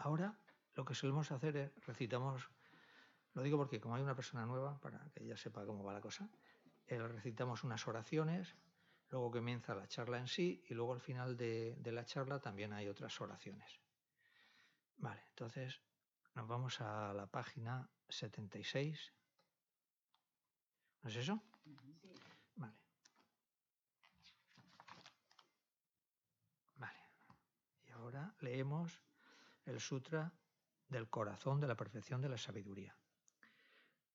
Ahora lo que solemos hacer es recitamos, lo digo porque como hay una persona nueva, para que ella sepa cómo va la cosa, eh, recitamos unas oraciones, luego comienza la charla en sí y luego al final de, de la charla también hay otras oraciones. Vale, entonces nos vamos a la página 76. ¿No es eso? Vale. Vale. Y ahora leemos el Sutra del corazón de la perfección de la sabiduría.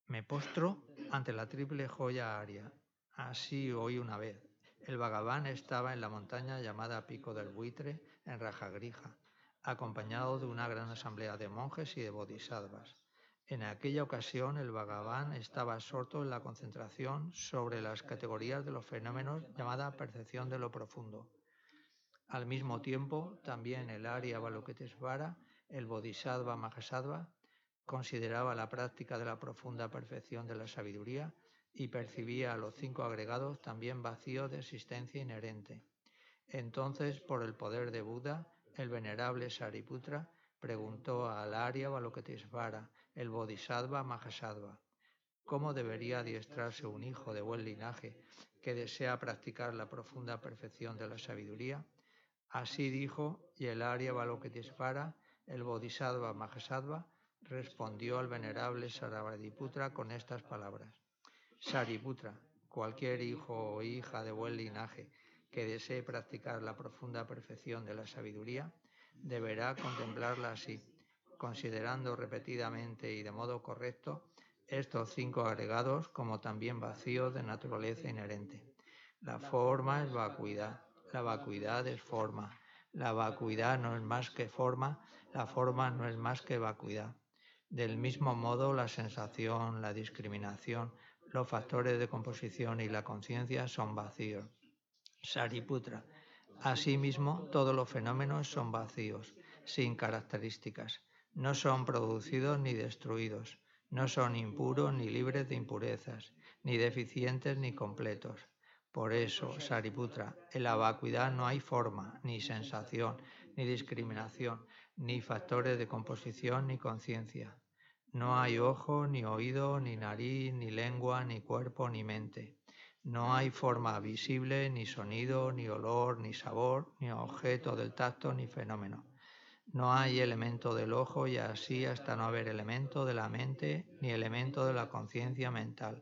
Me postro ante la triple joya aria. Así oí una vez. El Bhagavan estaba en la montaña llamada Pico del Buitre, en Rajagrija, acompañado de una gran asamblea de monjes y de bodhisattvas. En aquella ocasión el Bhagavan estaba absorto en la concentración sobre las categorías de los fenómenos llamada percepción de lo profundo. Al mismo tiempo, también el Arya Balokitesvara, el Bodhisattva Mahasattva, consideraba la práctica de la profunda perfección de la sabiduría y percibía a los cinco agregados también vacíos de existencia inherente. Entonces, por el poder de Buda, el venerable Sariputra preguntó al Arya Balokitesvara, el Bodhisattva Mahasattva, cómo debería adiestrarse un hijo de buen linaje que desea practicar la profunda perfección de la sabiduría. Así dijo, y el Arya Balokitesvara, el Bodhisattva Mahasattva, respondió al venerable Sarabhadriputra con estas palabras. Sariputra, cualquier hijo o hija de buen linaje que desee practicar la profunda perfección de la sabiduría, deberá contemplarla así, considerando repetidamente y de modo correcto estos cinco agregados como también vacíos de naturaleza inherente. La forma es vacuidad, la vacuidad es forma, la vacuidad no es más que forma, la forma no es más que vacuidad. Del mismo modo, la sensación, la discriminación, los factores de composición y la conciencia son vacíos. Sariputra. Asimismo, todos los fenómenos son vacíos, sin características. No son producidos ni destruidos. No son impuros ni libres de impurezas, ni deficientes ni completos. Por eso, Sariputra, en la vacuidad no hay forma, ni sensación, ni discriminación, ni factores de composición ni conciencia. No hay ojo, ni oído, ni nariz, ni lengua, ni cuerpo, ni mente. No hay forma visible, ni sonido, ni olor, ni sabor, ni objeto del tacto, ni fenómeno. No hay elemento del ojo y así hasta no haber elemento de la mente, ni elemento de la conciencia mental.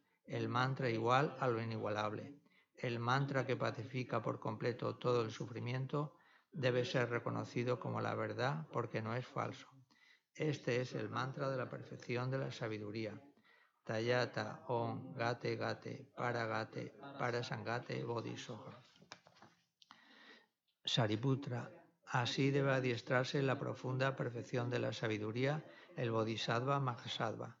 el mantra igual a lo inigualable, el mantra que pacifica por completo todo el sufrimiento, debe ser reconocido como la verdad porque no es falso. Este es el mantra de la perfección de la sabiduría Tayata, Om, Gate, Gate, Paragate, Parasangate, Bodhisoja. Sariputra. Así debe adiestrarse la profunda perfección de la sabiduría el Bodhisattva Mahasattva.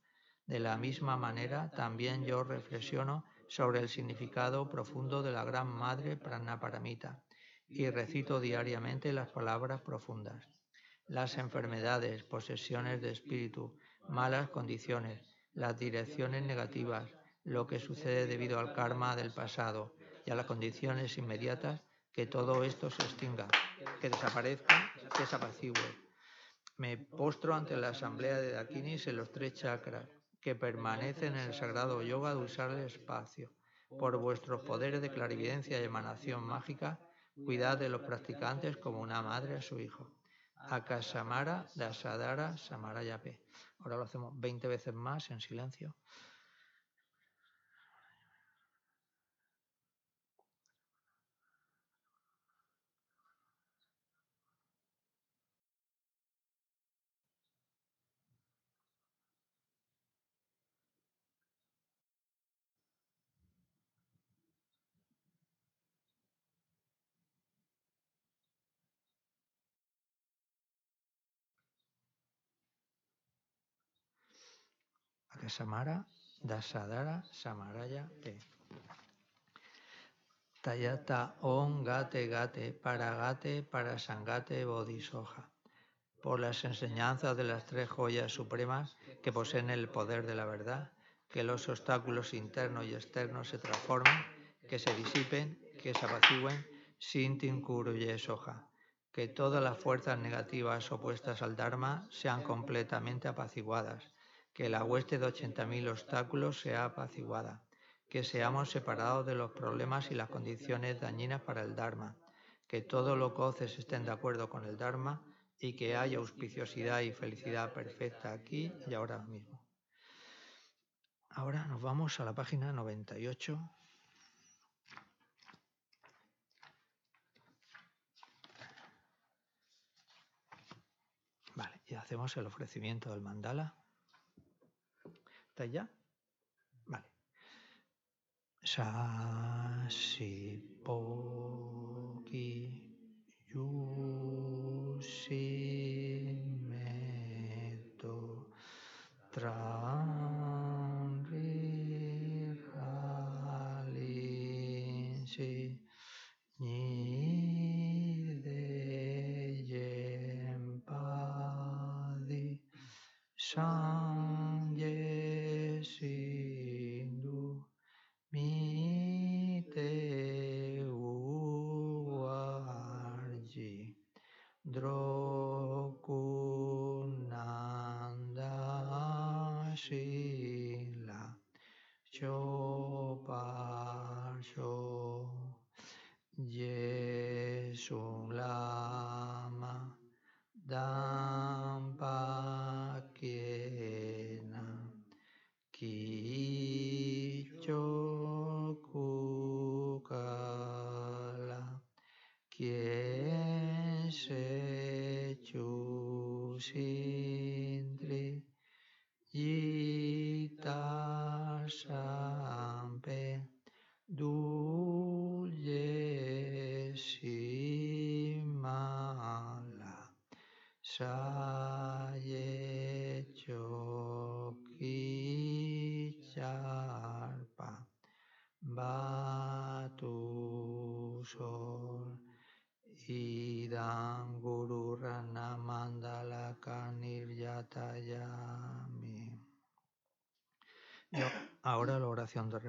De la misma manera, también yo reflexiono sobre el significado profundo de la Gran Madre Pranaparamita y recito diariamente las palabras profundas. Las enfermedades, posesiones de espíritu, malas condiciones, las direcciones negativas, lo que sucede debido al karma del pasado y a las condiciones inmediatas, que todo esto se extinga, que desaparezca, que se apacigüe. Me postro ante la asamblea de Dakinis en los tres chakras, que permanecen en el sagrado yoga de usar el espacio. Por vuestros poderes de clarividencia y emanación mágica, cuidad de los practicantes como una madre a su hijo. Akasamara Dasadara Samarayape. Ahora lo hacemos 20 veces más en silencio. Samara, Dasadara, Samaraya, P. Tayata On Gate Gate, Paragate, Parasangate, Bodhisoja. Por las enseñanzas de las tres joyas supremas que poseen el poder de la verdad, que los obstáculos internos y externos se transformen, que se disipen, que se apacigüen, sin Tinkuruye Soja. Que todas las fuerzas negativas opuestas al Dharma sean completamente apaciguadas que la hueste de 80.000 obstáculos sea apaciguada, que seamos separados de los problemas y las condiciones dañinas para el Dharma, que todos los goces estén de acuerdo con el Dharma y que haya auspiciosidad y felicidad perfecta aquí y ahora mismo. Ahora nos vamos a la página 98. Vale, y hacemos el ofrecimiento del mandala. ¿Está ya? Vale. Sasi poki yusimeto tranri halinsi ni de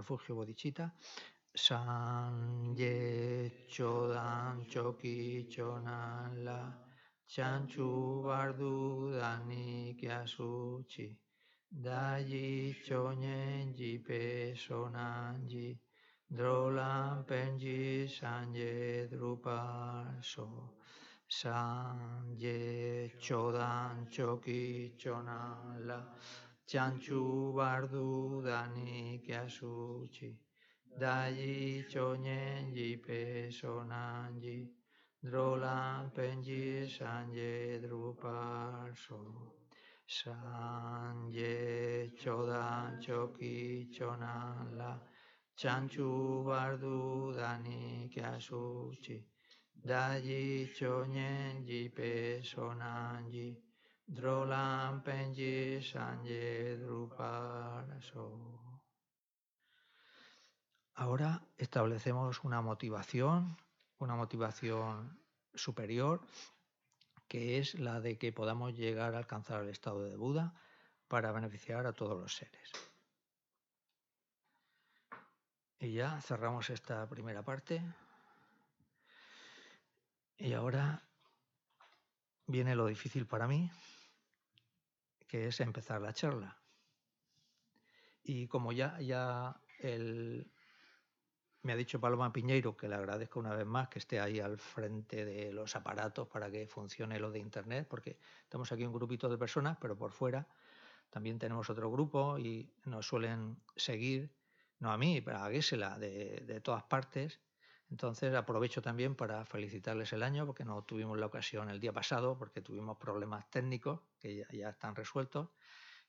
refugio. San ye chodan choki chonan la chanchu bardu dani Da yi chonyen ji pe sonan ji Drolam Penji Sanje Drupal So Sanje Chodan Choki Chonala txantxu bardu danik jasutxi, daji txonen jipe sonan ji, drolan penji sanje je druparso. San je txodan txoki txonan la, txantxu bardu danik jasutxi, daji txonen jipe sonan ji. Drolam Penji Sanje Druparaso. Ahora establecemos una motivación, una motivación superior, que es la de que podamos llegar a alcanzar el estado de Buda para beneficiar a todos los seres. Y ya cerramos esta primera parte. Y ahora viene lo difícil para mí, que es empezar la charla. Y como ya, ya me ha dicho Paloma Piñeiro, que le agradezco una vez más que esté ahí al frente de los aparatos para que funcione lo de Internet, porque estamos aquí un grupito de personas, pero por fuera también tenemos otro grupo y nos suelen seguir no a mí, pero a Gisela, de, de todas partes. Entonces aprovecho también para felicitarles el año, porque no tuvimos la ocasión el día pasado, porque tuvimos problemas técnicos que ya, están resueltos,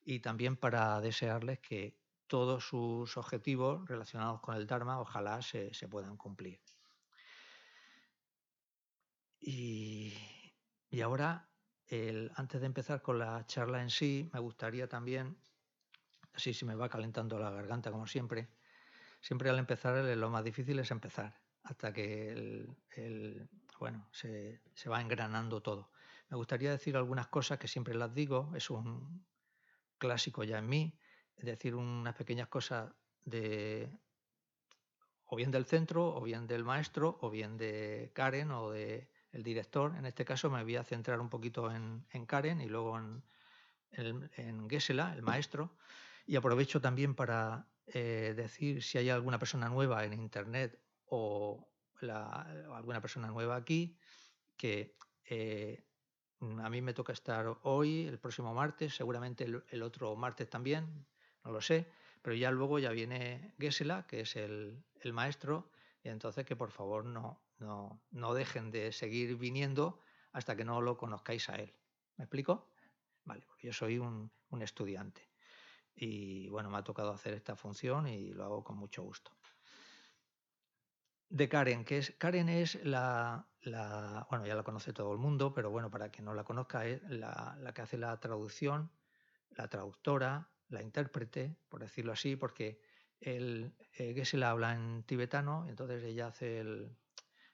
y también para desearles que todos sus objetivos relacionados con el Dharma ojalá se, puedan cumplir. Y, ahora, antes de empezar con la charla en sí, me gustaría también, así se me va calentando la garganta como siempre, siempre al empezar lo más difícil es empezar, hasta que el, bueno, se, va engranando todo. Me gustaría decir algunas cosas que siempre las digo, es un clásico ya en mí, decir, unas pequeñas cosas de o bien del centro, o bien del maestro, o bien de Karen o de el director. En este caso me voy a centrar un poquito en, en Karen y luego en, en, en Gesela, el maestro. Y aprovecho también para eh, decir si hay alguna persona nueva en Internet o, la, alguna persona nueva aquí, que eh, a mí me toca estar hoy, el próximo martes, seguramente el, el, otro martes también, no lo sé, pero ya luego ya viene Gesela, que es el, el maestro, y entonces que por favor no, no, no dejen de seguir viniendo hasta que no lo conozcáis a él. ¿Me explico? Vale, porque yo soy un, un estudiante y bueno, me ha tocado hacer esta función y lo hago con mucho gusto. De Karen, que es Karen es la, la, bueno, ya la conoce todo el mundo, pero bueno, para quien no la conozca, es la, la que hace la traducción, la traductora, la intérprete, por decirlo así, porque el eh, Gesela habla en tibetano, entonces ella hace el,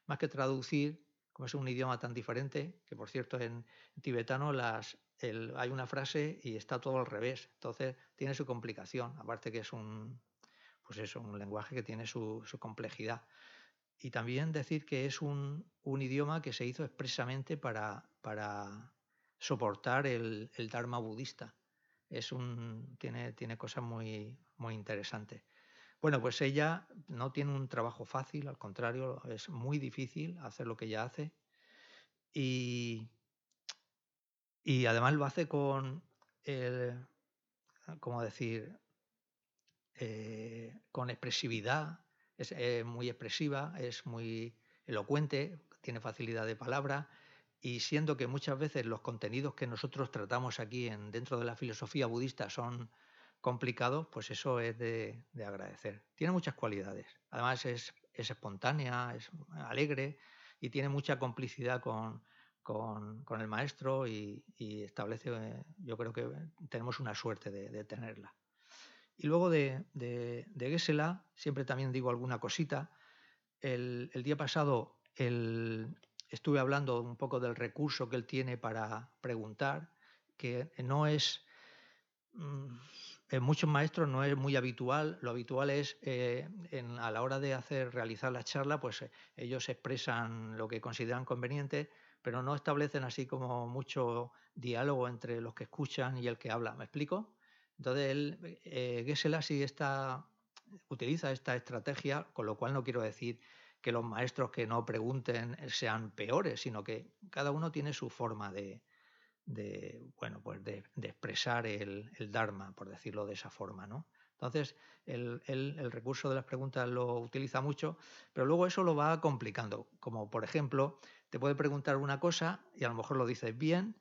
más que traducir, como es un idioma tan diferente, que por cierto en, tibetano las, hay una frase y está todo al revés. Entonces tiene su complicación, aparte que es un, pues eso, un lenguaje que tiene su complejidad. Y también decir que es un, un, idioma que se hizo expresamente para, para soportar el, el Dharma budista. Es un, tiene, tiene cosas muy, muy interesantes. Bueno, pues ella no tiene un trabajo fácil, al contrario, es muy difícil hacer lo que ella hace. Y, y además lo hace con, el, ¿cómo decir? Eh, con expresividad, es eh, muy expresiva, es muy elocuente, tiene facilidad de palabra y siendo que muchas veces los contenidos que nosotros tratamos aquí en, dentro de la filosofía budista son complicados, pues eso es de, de agradecer. Tiene muchas cualidades. Además es, es espontánea, es alegre y tiene mucha complicidad con, el maestro y, establece, yo creo que tenemos una suerte de tenerla. Y luego de, de, Gesela, siempre también digo alguna cosita. El, día pasado estuve hablando un poco del recurso que él tiene para preguntar, que no es, mm, en muchos maestros no es muy habitual, lo habitual es eh, en, a la hora de hacer, realizar la charla, pues eh, ellos expresan lo que consideran conveniente, pero no establecen así como mucho diálogo entre los que escuchan y el que habla. ¿Me explico? Entonces, él, eh, está utiliza esta estrategia, con lo cual no quiero decir que los maestros que no pregunten sean peores, sino que cada uno tiene su forma de, bueno, pues de, expresar el, Dharma, por decirlo de esa forma. ¿no? Entonces, el, el, recurso de las preguntas lo utiliza mucho, pero luego eso lo va complicando. Como por ejemplo, te puede preguntar una cosa y a lo mejor lo dices bien,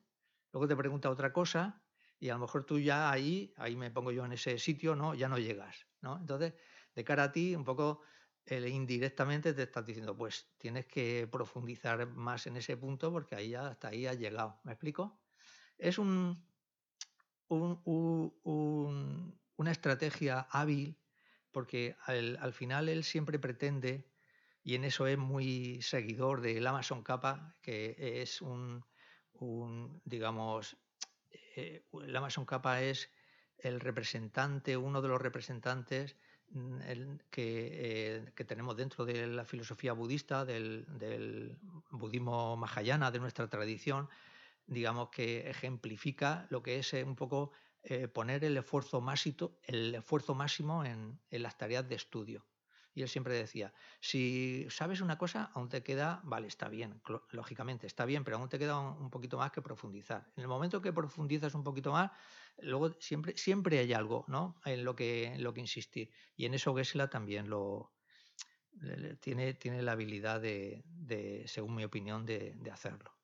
luego te pregunta otra cosa y a lo mejor tú ya ahí, ahí me pongo yo en ese sitio, ¿no? ya no llegas. ¿no? Entonces, de cara a ti, un poco indirectamente te estás diciendo, pues tienes que profundizar más en ese punto porque ahí ya, hasta ahí has llegado. ¿Me explico? Es un, una estrategia hábil porque al, final él siempre pretende, y en eso es muy seguidor del Amazon Kappa, que es un, digamos, eh, el Amazon Kappa es el representante, uno de los representantes Mm, eh, que, tenemos dentro de la filosofía budista, del, budismo mahayana, de nuestra tradición, digamos que ejemplifica lo que es eh, un poco poner el esfuerzo, máximo, el esfuerzo máximo en las tareas de estudio. Y él siempre decía, si sabes una cosa, aún te queda, vale, está bien, lógicamente, está bien, pero aún te queda un, poquito más que profundizar. En el momento que profundizas un poquito más, luego siempre, siempre hay algo ¿no? en, lo que, lo que insistir. Y en eso Gesla también lo, tiene, tiene la habilidad de, según mi opinión, de hacerlo.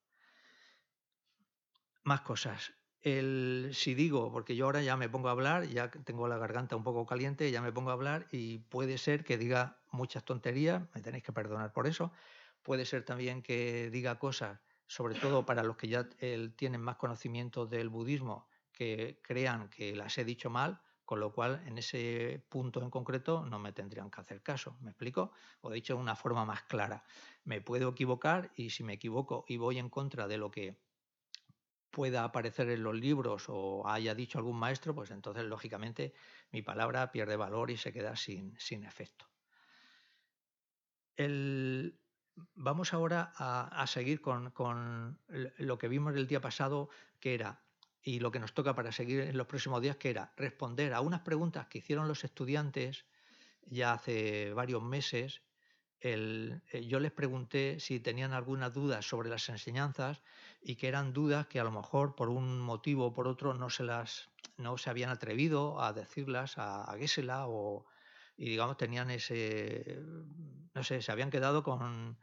Más cosas el, si digo, porque yo ahora ya me pongo a hablar, ya tengo la garganta un poco caliente, ya me pongo a hablar y puede ser que diga muchas tonterías, me tenéis que perdonar por eso, puede ser también que diga cosas, sobre todo para los que ya tienen más conocimiento del budismo, que crean que las he dicho mal, con lo cual en ese punto en concreto no me tendrían que hacer caso. ¿Me explico? O dicho de una forma más clara. Me puedo equivocar y si me equivoco y voy en contra de lo que pueda aparecer en los libros o haya dicho algún maestro, pues entonces lógicamente mi palabra pierde valor y se queda sin, sin efecto. vamos ahora a, seguir con, con, lo que vimos el día pasado, que era, y lo que nos toca para seguir en los próximos días, que era responder a unas preguntas que hicieron los estudiantes ya hace varios meses. Eh, yo les pregunté si tenían alguna duda sobre las enseñanzas y que eran dudas que a lo mejor por un motivo o por otro no se las no se habían atrevido a decirlas a, a o y digamos tenían ese no sé se habían quedado con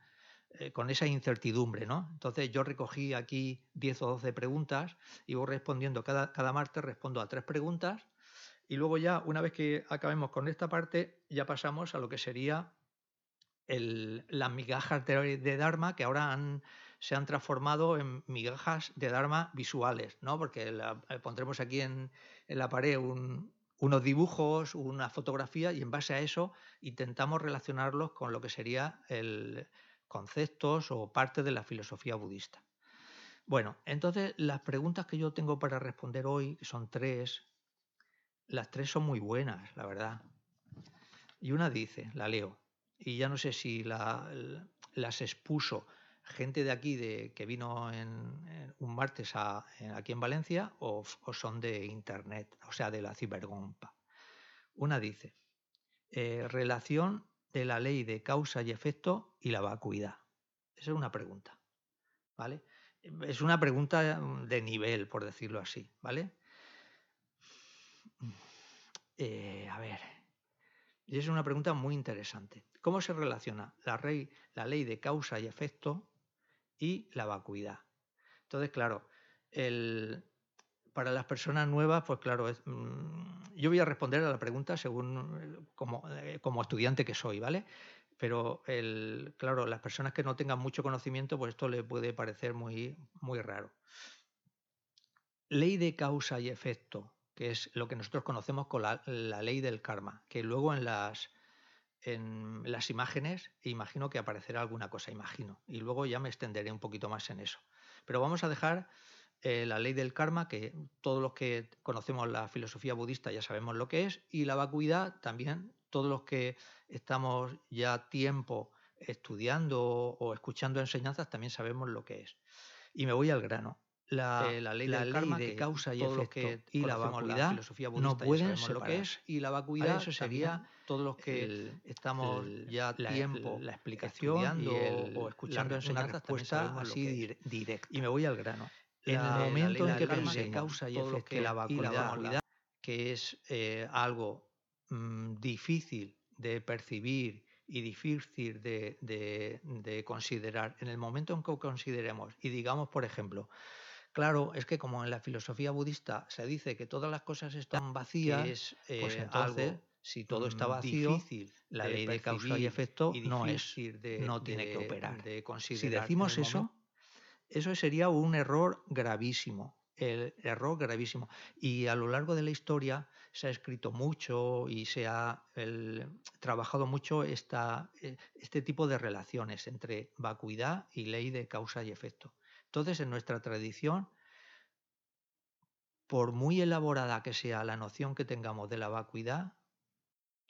eh, con esa incertidumbre, ¿no? Entonces yo recogí aquí 10 o 12 preguntas y voy respondiendo, cada, cada martes respondo a tres preguntas y luego ya, una vez que acabemos con esta parte, ya pasamos a lo que sería el, las migajas de Dharma que ahora han, se han transformado en migajas de Dharma visuales, ¿no? Porque eh, pondremos aquí en, la pared unos dibujos, una fotografía y en base a eso intentamos relacionarlos con lo que sería el conceptos o parte de la filosofía budista. Bueno, entonces las preguntas que yo tengo para responder hoy, son tres, las tres son muy buenas, la verdad. Y una dice, la leo, y ya no sé si las expuso gente de aquí de, que vino en, un martes aquí en Valencia o, son de Internet, o sea, de la cibergompa. Una dice, eh, relación de la ley de causa y efecto y la vacuidad. Esa es una pregunta, ¿vale? Es una pregunta de nivel, por decirlo así, ¿vale? Eh, a ver, y es una pregunta muy interesante. ¿Cómo se relaciona la, la ley de causa y efecto y la vacuidad. Entonces, claro, para las personas nuevas, pues claro, mm, yo voy a responder a la pregunta según como, eh, como estudiante que soy, ¿vale? Pero, claro, las personas que no tengan mucho conocimiento, pues esto le puede parecer muy, muy raro. Ley de causa y efecto, que es lo que nosotros conocemos con la ley del karma, que luego en las, en las imágenes e imagino que aparecerá alguna cosa, imagino. Y luego ya me extenderé un poquito más en eso. Pero vamos a dejar eh, la ley del karma, que todos los que conocemos la filosofía budista ya sabemos lo que es, y la vacuidad también, todos los que estamos ya tiempo estudiando o escuchando enseñanzas también sabemos lo que es. Y me voy al grano. La, eh, ley, de causa y efecto y la vacuidad no pueden ser lo que es. y la vacuidad eso sería todos los que estamos ya la, tiempo la explicación o escuchando una respuesta así directa. Y me voy al grano. En el momento en que pensemos causa y efecto que la vacuidad, que es eh, algo mm, difícil de percibir y difícil de, de, considerar. En el momento en que consideremos y digamos por ejemplo Claro, es que como en la filosofía budista se dice que todas las cosas están vacías, es, pues eh, entonces, si todo está mm, vacío, difícil la ley de causa y efecto no es, no tiene que operar. si decimos eso, eso sería un error gravísimo, el error gravísimo. Y a lo largo de la historia se ha escrito mucho y se ha trabajado mucho esta, eh, este tipo de relaciones entre vacuidad y ley de causa y efecto. Entonces, en nuestra tradición, por muy elaborada que sea la noción que tengamos de la vacuidad,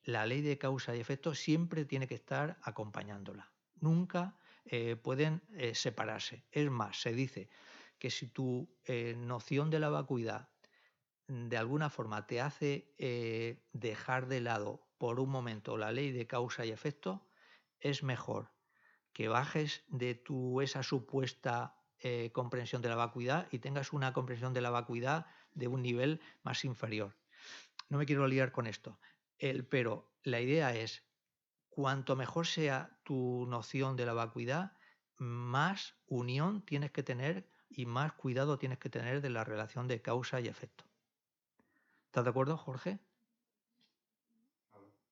la ley de causa y efecto siempre tiene que estar acompañándola. Nunca eh, pueden eh, separarse. Es más, se dice que si tu eh, noción de la vacuidad de alguna forma te hace dejar de lado por un momento la ley de causa y efecto, es mejor que bajes de tu esa supuesta eh, comprensión de la vacuidad y tengas una comprensión de la vacuidad de un nivel más inferior. No me quiero liar con esto, el, pero la idea es, cuanto mejor sea tu noción de la vacuidad, más unión tienes que tener y más cuidado tienes que tener de la relación de causa y efecto. ¿Estás de acuerdo, Jorge?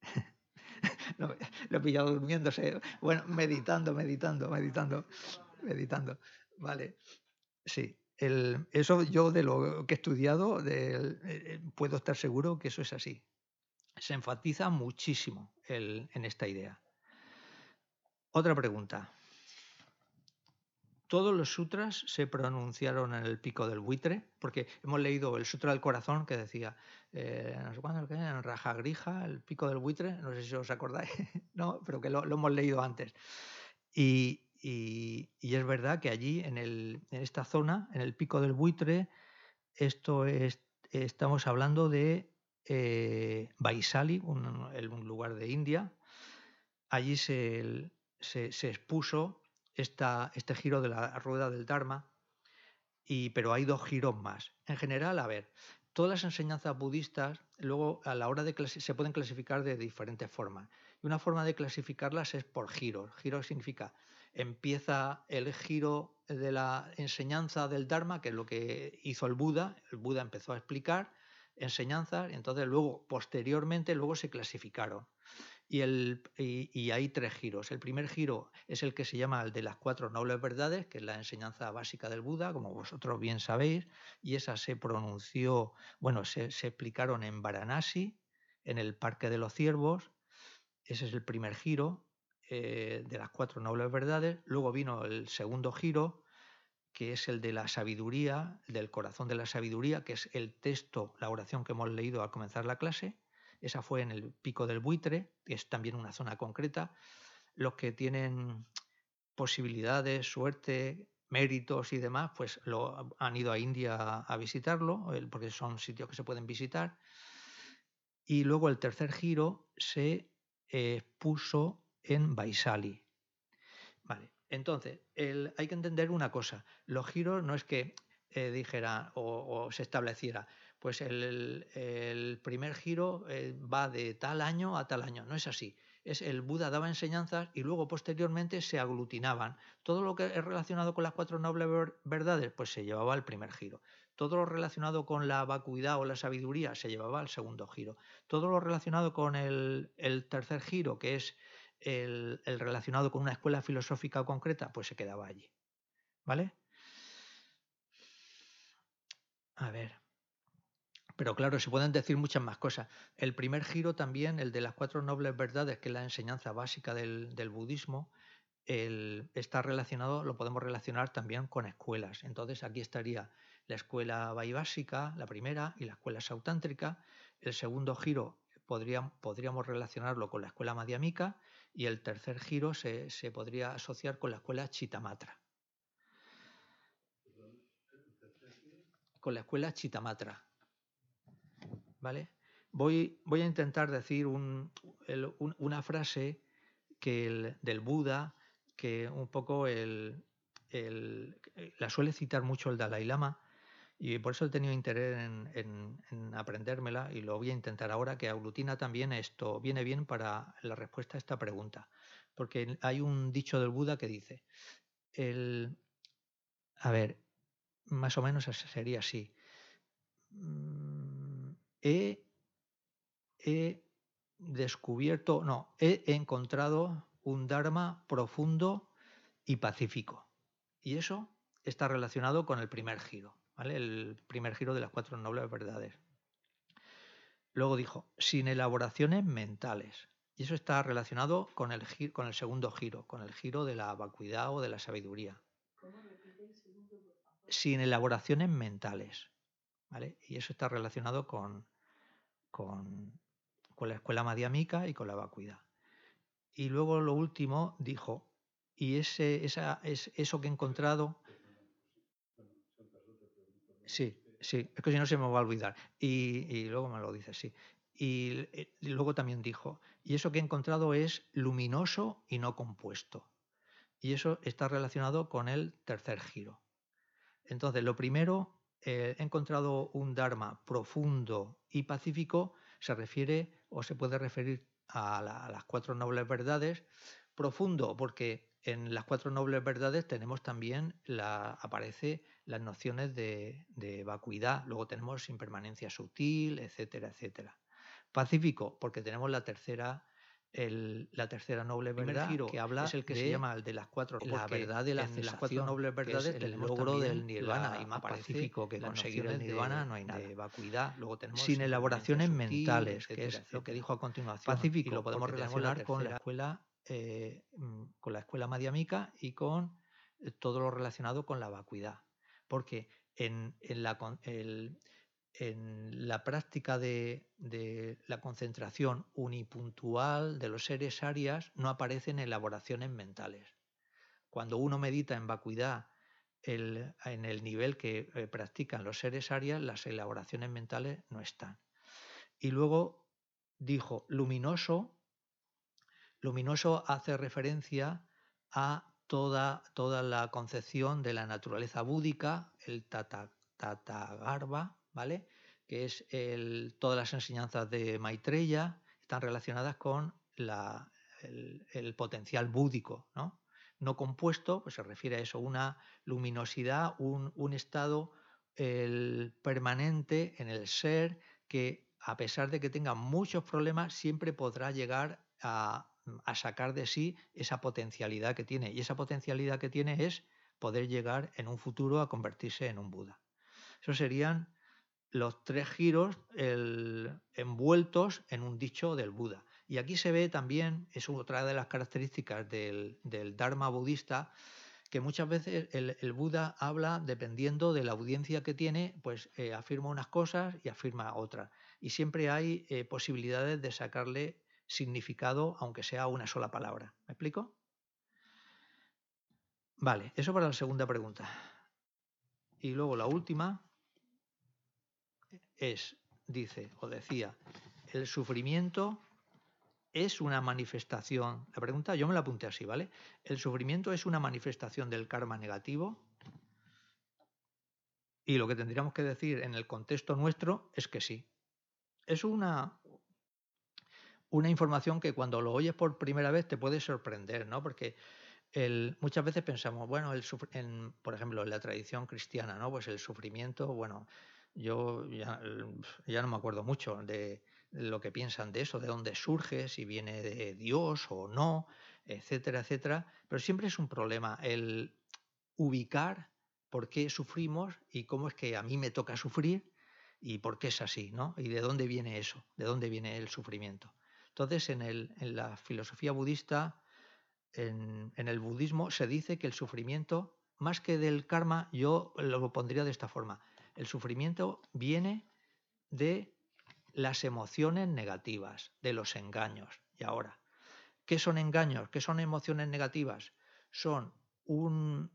lo, he pillado durmiéndose. Bueno, meditando, meditando, meditando, meditando. Vale, sí. El, eso yo de lo que he estudiado eh, eh, puedo estar seguro que eso es así. Se enfatiza muchísimo en esta idea. Otra pregunta. Todos los sutras se pronunciaron en el pico del buitre, porque hemos leído el sutra del corazón que decía, eh, no sé cuándo, en Raja Grija, el pico del buitre, no sé si os acordáis, no, pero que lo, lo hemos leído antes. Y, y, es verdad que allí, en, el, en, esta zona, en el pico del buitre, esto es, estamos hablando de eh, Vaisali, un, lugar de India. Allí se, expuso esta, este giro de la rueda del Dharma, y, pero hay dos giros más. En general, a ver, todas las enseñanzas budistas luego a la hora de se pueden clasificar de diferentes formas. Y una forma de clasificarlas es por giros. Giro significa empieza el giro de la enseñanza del Dharma, que es lo que hizo el Buda. El Buda empezó a explicar enseñanzas y entonces luego, posteriormente, luego se clasificaron. Y, el, y, hay tres giros. El primer giro es el que se llama el de las cuatro nobles verdades, que es la enseñanza básica del Buda, como vosotros bien sabéis, y esa se pronunció, bueno, se, se explicaron en Varanasi, en el Parque de los Ciervos. Ese es el primer giro. Eh, de las cuatro nobles verdades. Luego vino el segundo giro, que es el de la sabiduría, del corazón de la sabiduría, que es el texto, la oración que hemos leído al comenzar la clase. Esa fue en el pico del buitre, que es también una zona concreta. Los que tienen posibilidades, suerte, méritos y demás, pues lo, han ido a India a visitarlo, porque son sitios que se pueden visitar. Y luego el tercer giro se eh, puso en Baisali. Vale, entonces, hay que entender una cosa. Los giros no es que eh, dijera o, se estableciera, pues el, primer giro eh, va de tal año a tal año. No es así. Es el Buda daba enseñanzas y luego posteriormente se aglutinaban. Todo lo que es relacionado con las cuatro nobles verdades, pues se llevaba al primer giro. Todo lo relacionado con la vacuidad o la sabiduría se llevaba al segundo giro. Todo lo relacionado con el tercer giro, que es el, relacionado con una escuela filosófica concreta, pues se quedaba allí. ¿Vale? A ver. Pero claro, se pueden decir muchas más cosas. El primer giro también, el de las cuatro nobles verdades, que es la enseñanza básica del, budismo, está relacionado, lo podemos relacionar también con escuelas. Entonces aquí estaría la escuela vaibásica, la primera, y la escuela sautántrica. El segundo giro podríamos relacionarlo con la escuela madhyamika y el tercer giro se, podría asociar con la escuela Chitamatra. con la escuela Chitamatra. ¿Vale? Voy, voy a intentar decir una frase que del Buda, que un poco el, la suele citar mucho el Dalai Lama, y por eso he tenido interés en, aprendérmela y lo voy a intentar ahora, que aglutina también esto, viene bien para la respuesta a esta pregunta. Porque hay un dicho del Buda que dice, el, a ver, más o menos sería así. Mm, he descubierto, no, he encontrado un Dharma profundo y pacífico. Y eso está relacionado con el primer giro el primer giro de las cuatro nobles verdades. Luego dijo, sin elaboraciones mentales. Y eso está relacionado con el, con el segundo giro, con el giro de la vacuidad o de la sabiduría. Sin elaboraciones mentales. Y eso está relacionado con, con, la escuela madiámica y con la vacuidad. Y luego lo último dijo, y ese, esa, es, eso que he encontrado Sí, sí, es que si no se me va a olvidar. Y, luego me lo dice, sí. Eh, y, luego también dijo, y eso que he encontrado es luminoso y no compuesto. Y eso está relacionado con el tercer giro. Entonces, lo primero, eh, he encontrado un Dharma profundo y pacífico, se refiere o se puede referir a, a las cuatro nobles verdades. Profundo, porque en las cuatro nobles verdades tenemos también la, aparece las nociones de, vacuidad, luego tenemos impermanencia sutil, etcétera, etcétera. Pacífico, porque tenemos la tercera, la tercera noble verdad que habla es el que se llama el de las cuatro la verdad de las, las cuatro nobles verdades del logro del nirvana y más pacífico que conseguir el nirvana no hay nada. de vacuidad. Luego tenemos sin elaboraciones mentales que es lo que dijo a continuación pacífico y lo podemos relacionar con la escuela eh, mm, con la escuela madiamica y con eh, todo lo relacionado con la vacuidad porque en, la, práctica de, la concentración unipuntual de los seres arias no aparecen elaboraciones mentales. Cuando uno medita en vacuidad en el nivel que eh, practican los seres arias, las elaboraciones mentales no están. Y luego dijo, luminoso, luminoso hace referencia a toda, toda la concepción de la naturaleza búdica, el tata, ¿vale? que es el, todas las enseñanzas de Maitreya, están relacionadas con la, el, potencial búdico. ¿no? no compuesto, pues se refiere a eso, una luminosidad, un, un estado el permanente en el ser que a pesar de que tenga muchos problemas, siempre podrá llegar a, a sacar de sí esa potencialidad que tiene. Y esa potencialidad que tiene es poder llegar en un futuro a convertirse en un Buda. Esos serían los tres giros envueltos en un dicho del Buda. Y aquí se ve también, es otra de las características del, Dharma budista, que muchas veces el, Buda habla dependiendo de la audiencia que tiene, pues eh, afirma unas cosas y afirma otras. Y siempre hay eh, posibilidades de sacarle significado, aunque sea una sola palabra. ¿Me explico? Vale, eso para la segunda pregunta. Y luego la última es, dice o decía, el sufrimiento es una manifestación. La pregunta yo me la apunté así, ¿vale? El sufrimiento es una manifestación del karma negativo. Y lo que tendríamos que decir en el contexto nuestro es que sí. Es una, una información que cuando lo oyes por primera vez te puede sorprender, ¿no? Porque muchas veces pensamos, bueno, el, en, por ejemplo, en la tradición cristiana, ¿no? Pues el sufrimiento, bueno, yo ya, no me acuerdo mucho de, lo que piensan de eso, de dónde surge, si viene de Dios o no, etcétera, etcétera. Pero siempre es un problema el ubicar por qué sufrimos y cómo es que a mí me toca sufrir y por qué es así, ¿no? Y de dónde viene eso, de dónde viene el sufrimiento. Entonces, en, la filosofía budista, en, el budismo, se dice que el sufrimiento, más que del karma, yo lo pondría de esta forma. El sufrimiento viene de las emociones negativas, de los engaños. Y ahora, ¿qué son engaños? ¿Qué son emociones negativas? Son un,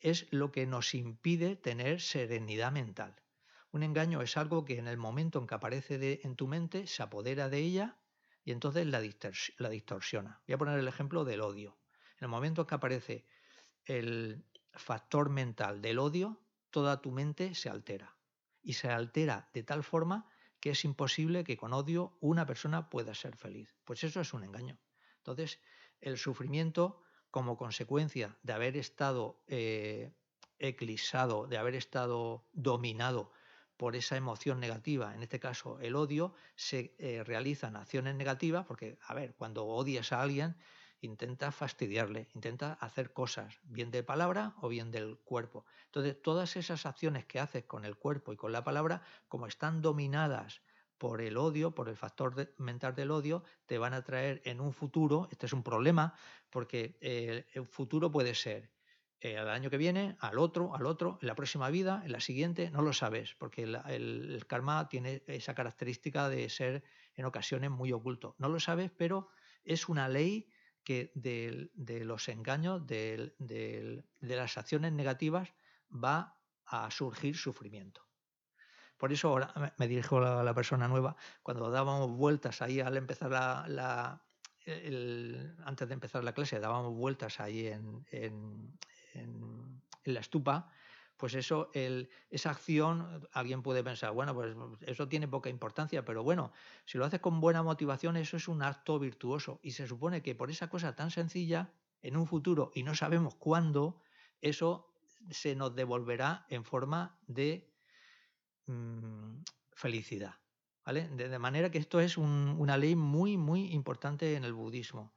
es lo que nos impide tener serenidad mental. Un engaño es algo que en el momento en que aparece en tu mente se apodera de ella y entonces la, distorsiona. Voy a poner el ejemplo del odio. En el momento en que aparece el factor mental del odio, toda tu mente se altera. Y se altera de tal forma que es imposible que con odio una persona pueda ser feliz. Pues eso es un engaño. Entonces, el sufrimiento como consecuencia de haber estado eh, eclipsado, de haber estado dominado por esa emoción negativa, en este caso el odio, se eh, realizan acciones negativas, porque, a ver, cuando odias a alguien, intenta fastidiarle, intenta hacer cosas, bien de palabra o bien del cuerpo. Entonces, todas esas acciones que haces con el cuerpo y con la palabra, como están dominadas por el odio, por el factor mental del odio, te van a traer en un futuro, este es un problema, porque eh, el futuro puede ser eh, al año que viene, al otro, al otro, en la próxima vida, en la siguiente, no lo sabes, porque el, karma tiene esa característica de ser en ocasiones muy oculto. No lo sabes, pero es una ley que de, los engaños, de, las acciones negativas, va a surgir sufrimiento. Por eso ahora me dirijo a la, persona nueva, cuando dábamos vueltas ahí al empezar la, antes de empezar la clase, dábamos vueltas ahí en, la estupa, pues eso, esa acción, alguien puede pensar, bueno, pues eso tiene poca importancia, pero bueno, si lo haces con buena motivación, eso es un acto virtuoso. Y se supone que por esa cosa tan sencilla, en un futuro, y no sabemos cuándo, eso se nos devolverá en forma de Mm, felicidad. ¿vale? De, manera que esto es una ley muy, muy importante en el budismo.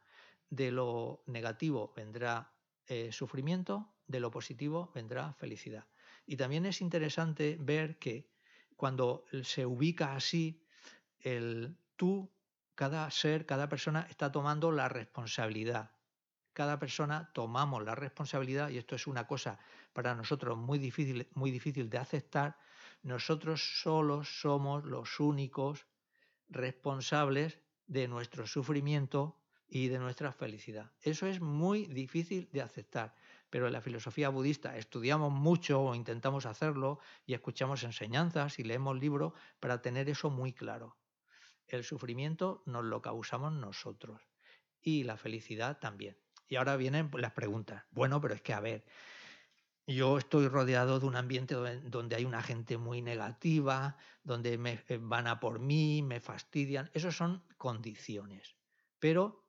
De lo negativo vendrá eh, sufrimiento, de lo positivo vendrá felicidad. Y también es interesante ver que cuando se ubica así, el tú, cada ser, cada persona está tomando la responsabilidad. Cada persona tomamos la responsabilidad y esto es una cosa para nosotros muy difícil, muy difícil de aceptar nosotros solos somos los únicos responsables de nuestro sufrimiento y de nuestra felicidad. Eso es muy difícil de aceptar, pero en la filosofía budista estudiamos mucho o intentamos hacerlo y escuchamos enseñanzas y leemos libros para tener eso muy claro. El sufrimiento nos lo causamos nosotros y la felicidad también. Y ahora vienen las preguntas. Bueno, pero es que a ver, yo estoy rodeado de un ambiente donde hay una gente muy negativa, donde me eh, van a por mí, me fastidian. Esas son condiciones. Pero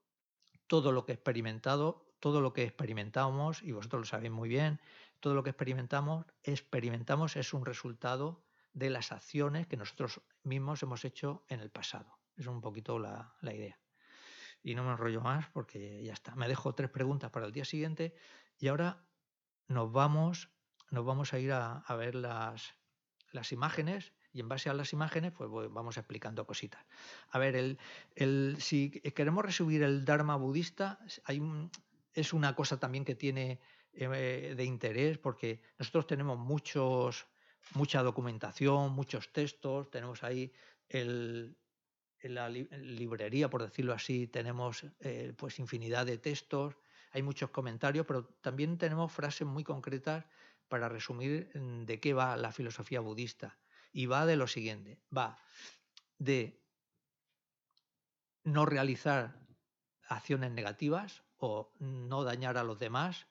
todo lo que he experimentado, todo lo que experimentamos, y vosotros lo sabéis muy bien, todo lo que experimentamos, experimentamos es un resultado de las acciones que nosotros mismos hemos hecho en el pasado. Es un poquito la, la idea. Y no me enrollo más porque ya está. Me dejo tres preguntas para el día siguiente y ahora nos vamos, nos vamos a ir a, ver las, las, imágenes y en base a las imágenes pues vamos explicando cositas. A ver, el, el, si queremos resumir el Dharma budista, hay es una cosa también que tiene eh, de interés porque nosotros tenemos muchos, mucha documentación, muchos textos, tenemos ahí el, la librería, por decirlo así, tenemos eh, pues infinidad de textos hay muchos comentarios, pero también tenemos frases muy concretas para resumir mm, de qué va la filosofía budista. Y va de lo siguiente, va de no realizar acciones negativas o no dañar a los demás,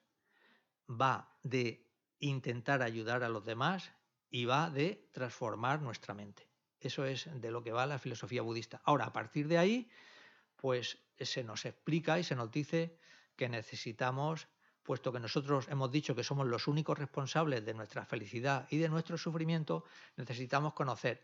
va de intentar ayudar a los demás y va de transformar nuestra mente. Eso es de lo que va la filosofía budista. Ahora, a partir de ahí, pues se nos explica y se nos dice que necesitamos, puesto que nosotros hemos dicho que somos los únicos responsables de nuestra felicidad y de nuestro sufrimiento, necesitamos conocer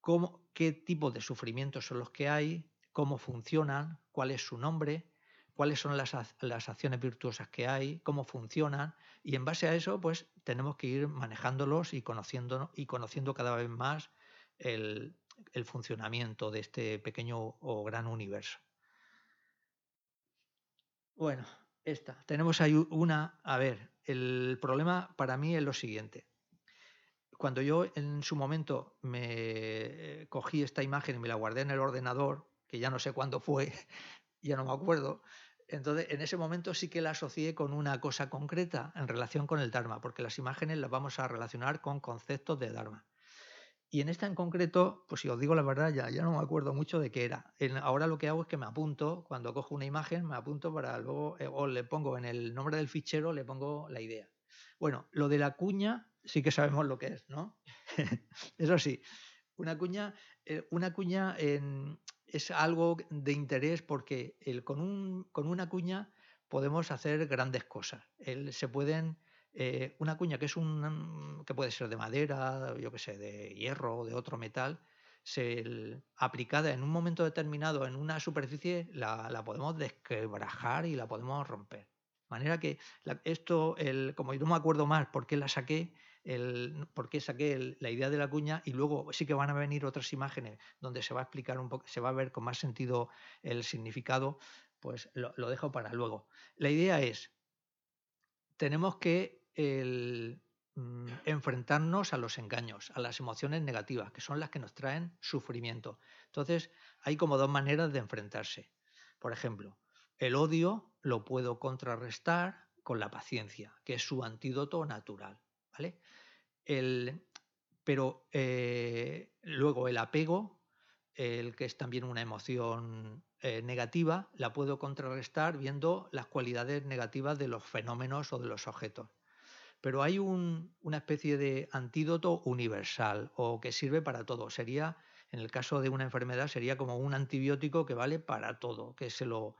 cómo, qué tipo de sufrimientos son los que hay, cómo funcionan, cuál es su nombre, cuáles son las, las, acciones virtuosas que hay, cómo funcionan, y en base a eso, pues tenemos que ir manejándolos y conociendo, y conociendo cada vez más el, el funcionamiento de este pequeño o gran universo. Bueno, esta. Tenemos ahí una. A ver, el problema para mí es lo siguiente. Cuando yo en su momento me eh, cogí esta imagen y me la guardé en el ordenador, que ya no sé cuándo fue, ya no me acuerdo, entonces en ese momento sí que la asocié con una cosa concreta en relación con el Dharma, porque las imágenes las vamos a relacionar con conceptos de Dharma. Y en esta en concreto, pues si os digo la verdad, ya, ya no me acuerdo mucho de qué era. ahora lo que hago es que me apunto, cuando cojo una imagen, me apunto para luego, eh, o le pongo en el nombre del fichero, le pongo la idea. Bueno, lo de la cuña sí que sabemos lo que es, ¿no? Eso sí, una cuña, eh, una cuña es algo de interés porque con, un, con una cuña podemos hacer grandes cosas. se pueden eh, una cuña que es un que puede ser de madera, yo que sé, de hierro o de otro metal, se, aplicada en un momento determinado en una superficie, la, podemos desquebrajar y la podemos romper. De manera que esto, el, como yo no me acuerdo más por qué la saqué, el, por qué saqué la idea de la cuña y luego sí que van a venir otras imágenes donde se va a explicar un poco, se va a ver con más sentido el significado, pues lo dejo para luego. La idea es, tenemos que el mm, enfrentarnos a los engaños, a las emociones negativas, que son las que nos traen sufrimiento. Entonces, hay como dos maneras de enfrentarse. Por ejemplo, el odio lo puedo contrarrestar con la paciencia, que es su antídoto natural. pero eh, luego el apego, el que es también una emoción eh, negativa, la puedo contrarrestar viendo las cualidades negativas de los fenómenos o de los objetos pero hay una especie de antídoto universal o que sirve para todo. Sería, en el caso de una enfermedad, sería como un antibiótico que vale para todo, que se lo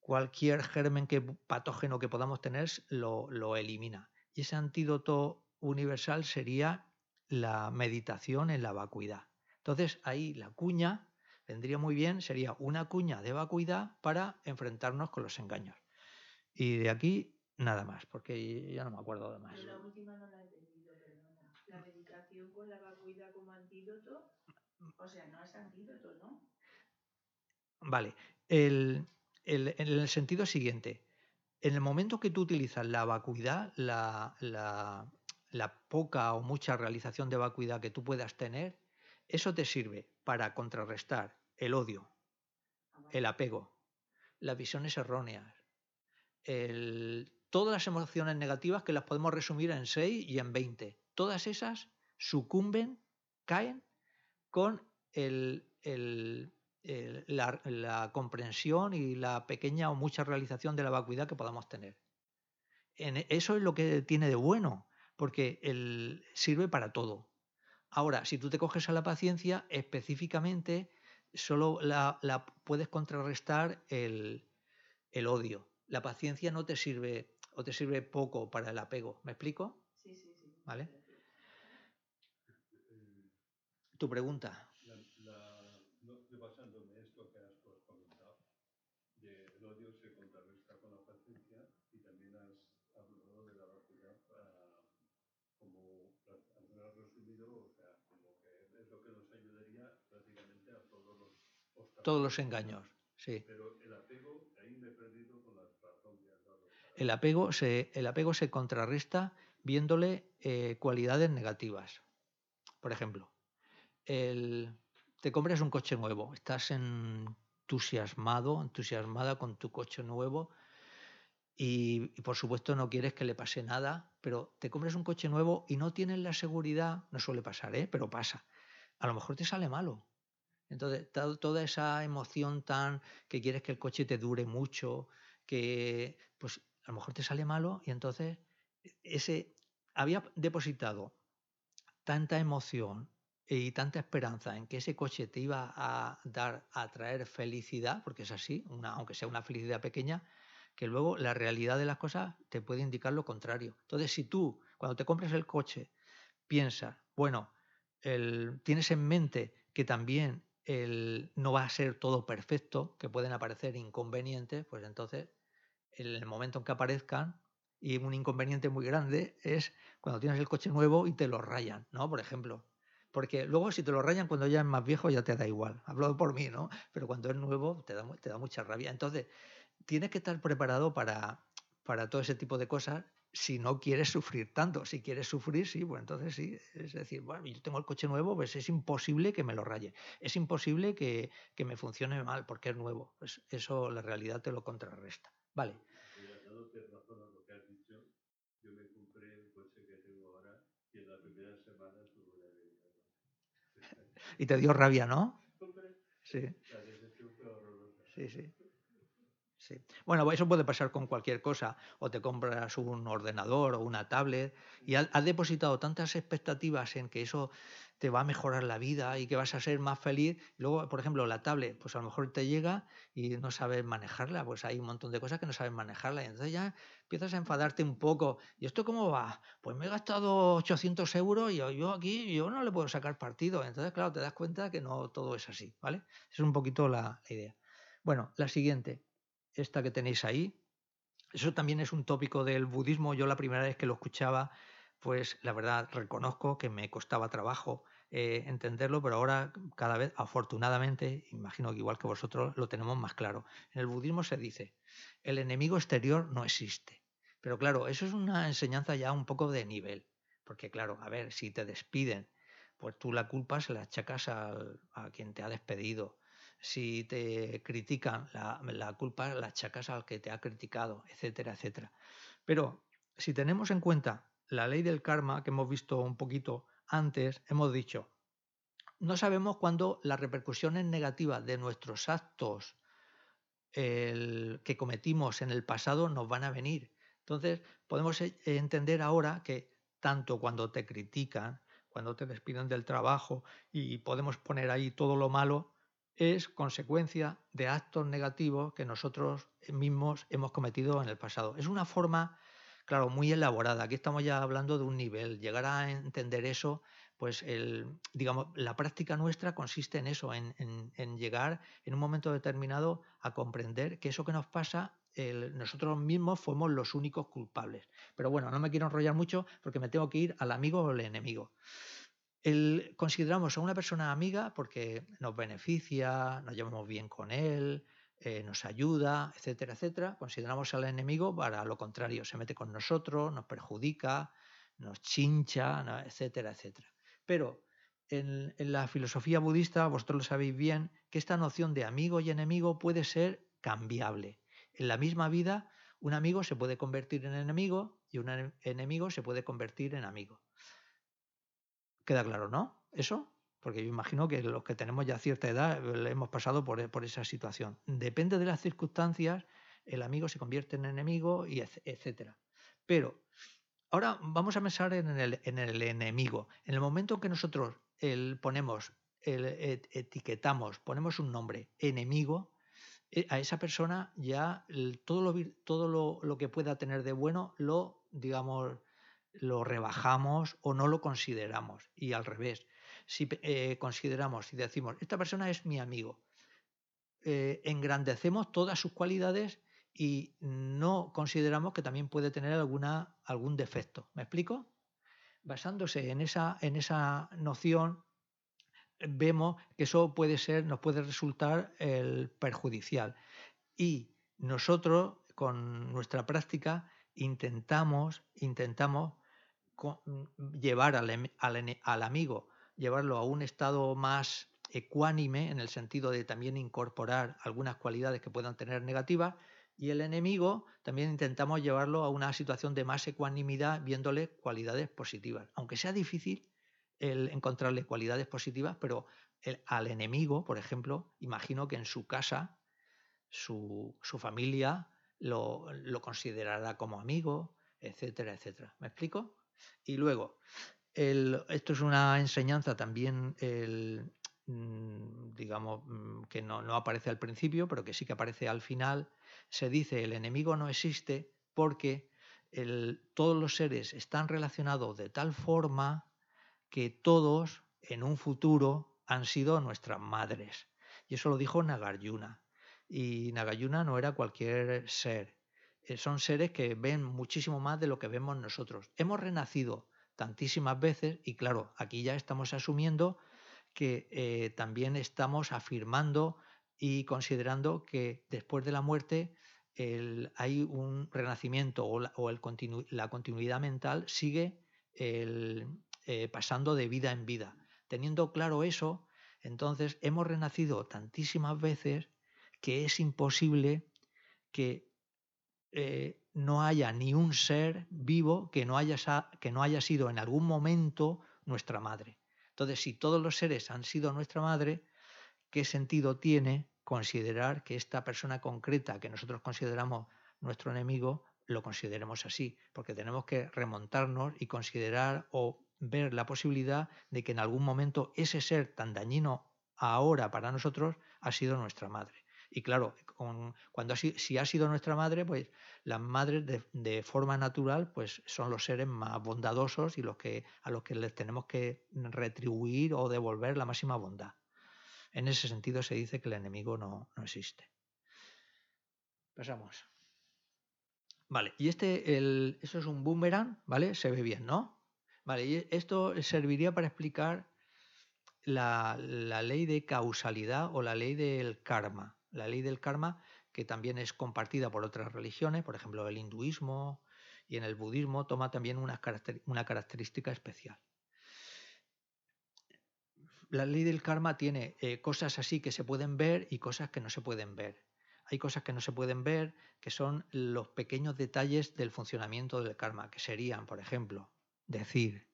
cualquier germen que, patógeno que podamos tener lo, lo elimina. Y ese antídoto universal sería la meditación en la vacuidad. Entonces ahí la cuña vendría muy bien, sería una cuña de vacuidad para enfrentarnos con los engaños. Y de aquí Nada más, porque ya no me acuerdo de más. la última no la he entendido, perdona. La meditación con la vacuidad como antídoto, o sea, no es antídoto, ¿no? Vale. El, el, en el sentido siguiente, en el momento que tú utilizas la vacuidad, la, la, la poca o mucha realización de vacuidad que tú puedas tener, eso te sirve para contrarrestar el odio, ah, el apego, las visiones erróneas, el, todas las emociones negativas que las podemos resumir en 6 y en 20. Todas esas sucumben, caen con la, comprensión y la pequeña o mucha realización de la vacuidad que podamos tener. eso es lo que tiene de bueno, porque sirve para todo. Ahora, si tú te coges a la paciencia, específicamente solo la, puedes contrarrestar el odio. La paciencia no te sirve o te sirve poco para el apego. ¿Me explico? Sí, sí, sí. ¿Vale? Tu pregunta. La, no, basándome esto que has comentado, de el odio se contrarresta con la paciencia y también has hablado de la vacuidad como has resumido, o sea, como que es lo que nos ayudaría prácticamente a todos los Todos los engaños, sí. Pero el apego, ahí me he perdido con las el apego se, el apego se contrarresta viéndole eh, cualidades negativas. Por ejemplo, te compras un coche nuevo, estás entusiasmado, entusiasmada con tu coche nuevo y, y, por supuesto no quieres que le pase nada, pero te compras un coche nuevo y no tienes la seguridad, no suele pasar, ¿eh? pero pasa. A lo mejor te sale malo. Entonces, toda esa emoción tan que quieres que el coche te dure mucho, que pues a lo mejor te sale malo y entonces ese había depositado tanta emoción y tanta esperanza en que ese coche te iba a dar a traer felicidad, porque es así, una, aunque sea una felicidad pequeña, que luego la realidad de las cosas te puede indicar lo contrario. Entonces, si tú, cuando te compras el coche, piensas, bueno, tienes en mente que también el, no va a ser todo perfecto, que pueden aparecer inconvenientes, pues entonces en el momento en que aparezcan, y un inconveniente muy grande es cuando tienes el coche nuevo y te lo rayan, ¿no? Por ejemplo. Porque luego si te lo rayan cuando ya es más viejo ya te da igual. Hablo por mí, ¿no? Pero cuando es nuevo te da, te da mucha rabia. Entonces, tienes que estar preparado para, para todo ese tipo de cosas si no quieres sufrir tanto. Si quieres sufrir, sí, pues entonces sí. Es decir, bueno, yo tengo el coche nuevo, pues es imposible que me lo raye. Es imposible que, que me funcione mal porque es nuevo. Eso la realidad te lo contrarresta. Vale. razón a lo que has dicho, yo me compré el coche que tengo ahora y en la primera semana tuve una Y te dio rabia, ¿no? Sí. La decepción fue horrorosa. Sí, sí. Sí. Bueno, eso puede pasar con cualquier cosa. O te compras un ordenador o una tablet y has has depositado tantas expectativas en que eso te va a mejorar la vida y que vas a ser más feliz. Luego, por ejemplo, la tablet, pues a lo mejor te llega y no sabes manejarla. Pues hay un montón de cosas que no sabes manejarla. Y entonces ya empiezas a enfadarte un poco. ¿Y esto cómo va? Pues me he gastado 800 euros y yo- aquí yo no le puedo sacar partido. Entonces, claro, te das cuenta que no todo es así, ¿vale? Es un poquito la idea. Bueno, la siguiente, esta que tenéis ahí. Eso también es un tópico del budismo. Yo la primera vez que lo escuchaba, pues la verdad reconozco que me costaba trabajo eh, entenderlo, pero ahora cada vez, afortunadamente, imagino que igual que vosotros, lo tenemos más claro. En el budismo se dice, el enemigo exterior no existe. Pero claro, eso es una enseñanza ya un poco de nivel. Porque claro, a ver, si te despiden, pues tú la culpa se la achacas al- a quien te ha despedido. Si te critican, la, la culpa la achacas al que te ha criticado, etcétera, etcétera. Pero si tenemos en cuenta la ley del karma que hemos visto un poquito antes, hemos dicho, no sabemos cuándo las repercusiones negativas de nuestros actos que cometimos en el pasado nos van a venir. Entonces, podemos eh, entender ahora que tanto cuando te critican, cuando te despiden del trabajo y podemos poner ahí todo lo malo, es consecuencia de actos negativos que nosotros mismos hemos cometido en el pasado. Es una forma, claro, muy elaborada. Aquí estamos ya hablando de un nivel. Llegar a entender eso, pues el, digamos, la práctica nuestra consiste en eso, en, en- llegar en un momento determinado a comprender que eso que nos pasa, nosotros mismos fuimos los únicos culpables. Pero bueno, no me quiero enrollar mucho porque me tengo que ir al amigo o al enemigo. El- consideramos a una persona amiga porque nos beneficia, nos llevamos bien con él, eh, nos ayuda, etcétera, etcétera. Consideramos al enemigo para lo contrario, se mete con nosotros, nos perjudica, nos chincha, etcétera, etcétera. Pero en, en la filosofía budista, vosotros lo sabéis bien, que esta noción de amigo y enemigo puede ser cambiable. En la misma vida, un amigo se puede convertir en enemigo y un ene- enemigo se puede convertir en amigo. Queda claro, ¿no? Eso, porque yo imagino que los que tenemos ya cierta edad hemos pasado por, por esa situación. Depende de las circunstancias, el amigo se convierte en enemigo y etcétera. Pero ahora vamos a pensar en el, en el enemigo. En el momento en que nosotros el, ponemos, etiquetamos, ponemos un nombre, enemigo, eh, a esa persona ya todo, lo, todo lo que pueda tener de bueno lo, digamos, lo rebajamos o no lo consideramos. Y al revés, si eh, consideramos, si decimos, esta persona es mi amigo, eh, engrandecemos todas sus cualidades y no consideramos que también puede tener alguna, algún defecto. ¿Me explico? Basándose en esa, en esa noción, vemos que eso puede ser, nos puede resultar perjudicial. Y nosotros, con nuestra práctica, intentamos, intentamos llevar em- al al amigo, llevarlo a un estado más ecuánime, en el sentido de también incorporar algunas cualidades que puedan tener negativas, y el enemigo también intentamos llevarlo a una situación de más ecuanimidad, viéndole cualidades positivas. Aunque sea difícil el encontrarle cualidades positivas, pero al enemigo, por ejemplo, imagino que en su casa, su, su familia lo, lo considerará como amigo, etcétera, etcétera. ¿Me explico? Y luego, esto es una enseñanza también, mm, digamos, mm, que no, no aparece al principio, pero que sí que aparece al final. Se dice el enemigo no existe porque todos los seres están relacionados de tal forma que todos en un futuro han sido nuestras madres. Y eso lo dijo Nagarjuna. Y Nagarjuna no era cualquier ser. Eh, Son seres que ven muchísimo más de lo que vemos nosotros. Hemos renacido tantísimas veces y claro, aquí ya estamos asumiendo que eh, también estamos afirmando y considerando que después de la muerte hay un renacimiento o la, el la continuidad mental sigue el, eh, pasando de vida en vida. Teniendo claro eso, entonces hemos renacido tantísimas veces que es imposible que eh, no haya ni un ser vivo que no, haya, que no haya sido en algún momento nuestra madre. Entonces, si todos los seres han sido nuestra madre, ¿qué sentido tiene considerar que esta persona concreta que nosotros consideramos nuestro enemigo lo consideremos así? Porque tenemos que remontarnos y considerar o ver la posibilidad de que en algún momento ese ser tan dañino ahora para nosotros ha sido nuestra madre. Y claro, cuando si ha sido nuestra madre, pues las madres de, forma natural pues son los seres más bondadosos y los que, a los que les tenemos que retribuir o devolver la máxima bondad. En ese sentido se dice que el enemigo no, no existe. Pasamos. Vale, y este, eso es un boomerang, ¿vale? Se ve bien, ¿no? Vale, y esto serviría para explicar la, la ley de causalidad o la ley del karma. La ley del karma que también es compartida por otras religiones, por ejemplo el hinduismo y en el budismo toma también una, una característica especial. La ley del karma tiene eh, cosas así que se pueden ver y cosas que no se pueden ver. Hay cosas que no se pueden ver, que son los pequeños detalles del funcionamiento del karma, que serían, por ejemplo, decir,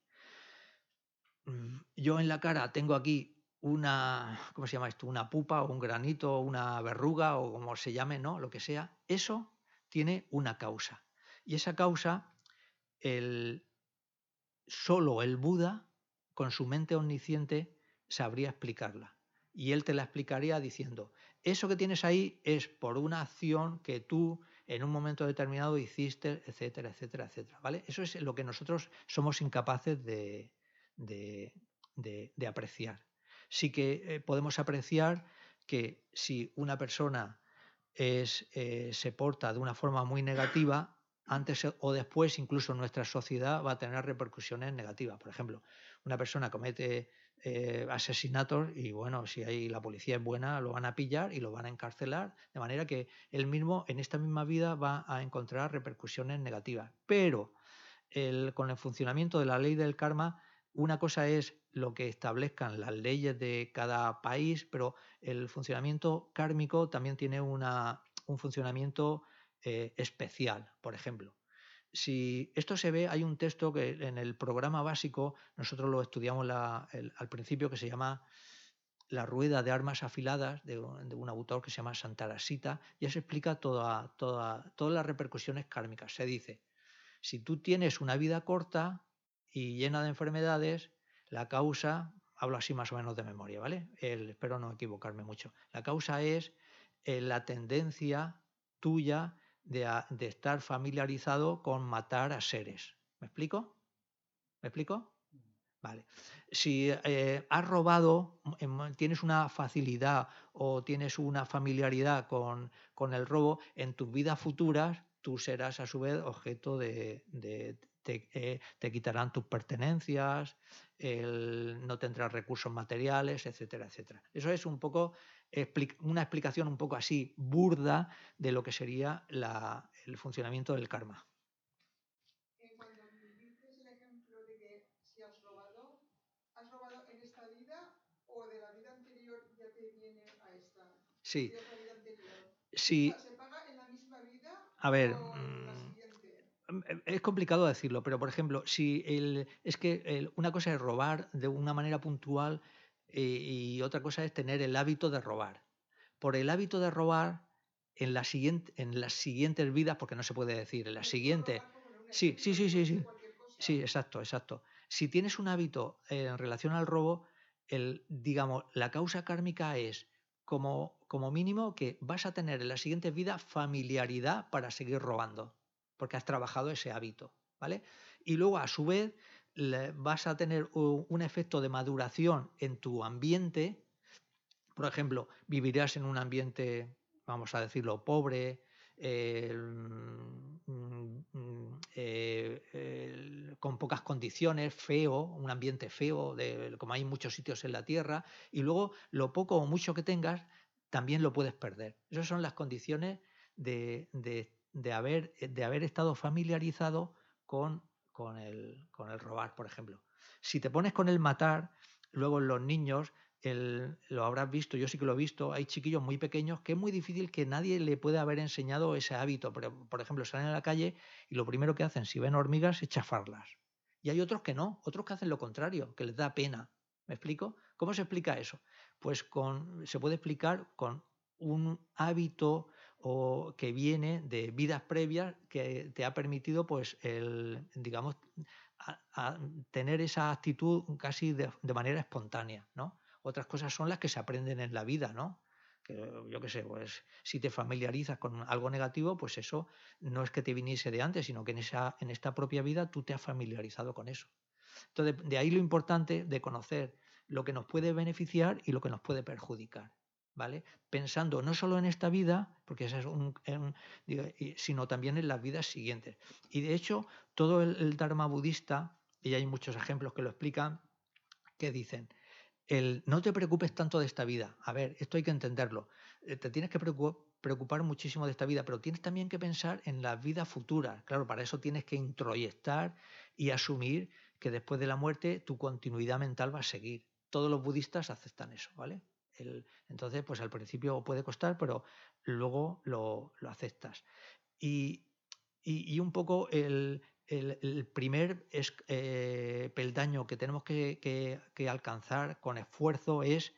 mm, yo en la cara tengo aquí una, ¿cómo se llama esto? Una pupa o un granito o una verruga o como se llame, ¿no? Lo que sea, eso tiene una causa. Y esa causa, el, solo el Buda, con su mente omnisciente, sabría explicarla. Y él te la explicaría diciendo, eso que tienes ahí es por una acción que tú en un momento determinado hiciste, etcétera, etcétera, etcétera. ¿vale? Eso es lo que nosotros somos incapaces de, de, de apreciar sí que eh, podemos apreciar que si una persona eh, se porta de una forma muy negativa, antes o después incluso nuestra sociedad va a tener repercusiones negativas. Por ejemplo, una persona comete eh, asesinatos y bueno, si ahí la policía es buena, lo van a pillar y lo van a encarcelar, de manera que él mismo en esta misma vida va a encontrar repercusiones negativas. Pero con el funcionamiento de la ley del karma, una cosa es lo que establezcan las leyes de cada país, pero el funcionamiento kármico también tiene una, un funcionamiento eh, especial, por ejemplo. Si esto se ve, hay un texto que en el programa básico nosotros lo estudiamos al principio que se llama La rueda de armas afiladas de, un autor que se llama Santarasita, y se explica toda, toda, todas las repercusiones kármicas. Se dice, si tú tienes una vida corta y llena de enfermedades, la causa, hablo así más o menos de memoria, ¿vale? espero no equivocarme mucho. La causa es eh, la tendencia tuya de, estar familiarizado con matar a seres. ¿Me explico? ¿Me explico? Vale. Si eh, has robado, em, tienes una facilidad o tienes una familiaridad con, el robo, en tus vidas futuras tú serás a su vez objeto de, eh, te, quitarán tus pertenencias, no tendrás recursos materiales, etcétera, etcétera. Eso es un poco una explicación un poco así burda de lo que sería el funcionamiento del karma. Cuando dices el ejemplo de que si has robado, ¿has robado en esta vida o de la vida anterior ya te viene a esta? Sí. Sí. ¿Se paga en la misma vida? A ver. Em, es complicado decirlo, pero por ejemplo, si el, es que una cosa es robar de una manera puntual eh, y otra cosa es tener el hábito de robar. Por el hábito de robar, en, la siguiente, en las siguientes vidas, porque no se puede decir, en las siguientes... Sí, sí, sí, sí, sí. Sí, exacto, exacto. Si tienes un hábito en relación al robo, el, digamos, la causa kármica es como, como mínimo que vas a tener en las siguientes vidas familiaridad para seguir robando porque has trabajado ese hábito, ¿vale? Y luego, a su vez, vas a tener un efecto de maduración en tu ambiente. Por ejemplo, vivirás en un ambiente, vamos a decirlo, pobre, mm, eh, con pocas condiciones, feo, un ambiente feo, como hay muchos sitios en la Tierra, y luego lo poco o mucho que tengas, también lo puedes perder. Esas son las condiciones de de haber, eh, de haber estado familiarizado con, con, el, con el robar, por ejemplo. Si te pones con el matar, luego en los niños, el, lo habrás visto, yo sí que lo he visto, hay chiquillos muy pequeños que es muy difícil que nadie le pueda haber enseñado ese hábito. Pero, por ejemplo, salen a la calle y lo primero que hacen, si ven hormigas, es chafarlas. Y hay otros que no, otros que hacen lo contrario, que les da pena. ¿Me explico? ¿Cómo se explica eso? Pues con, se puede explicar con un hábito o que viene de vidas previas que te ha permitido, pues, el, digamos, tener esa actitud casi de, manera espontánea, ¿no? Otras cosas son las que se aprenden en la vida, ¿no? Yo qué sé, pues si te familiarizas con algo negativo, pues eso no es que te viniese de antes, sino que en, esa, en esta propia vida tú te has familiarizado con eso. Entonces, de ahí lo importante de conocer lo que nos puede beneficiar y lo que nos puede perjudicar. ¿Vale? Pensando no solo en esta vida, porque ese es un, sino también en las vidas siguientes. Y de hecho, todo el, Dharma budista, y hay muchos ejemplos que lo explican, que dicen, el no te preocupes tanto de esta vida. A ver, esto hay que entenderlo. Eh, te tienes que preocupar muchísimo de esta vida, pero tienes también que pensar en la vida futura. Claro, para eso tienes que introyectar y asumir que después de la muerte tu continuidad mental va a seguir. Todos los budistas aceptan eso, ¿vale? Entonces, pues al principio puede costar, pero luego lo, aceptas. Y, y, un poco el, el, primer eh, peldaño que tenemos que, alcanzar con esfuerzo es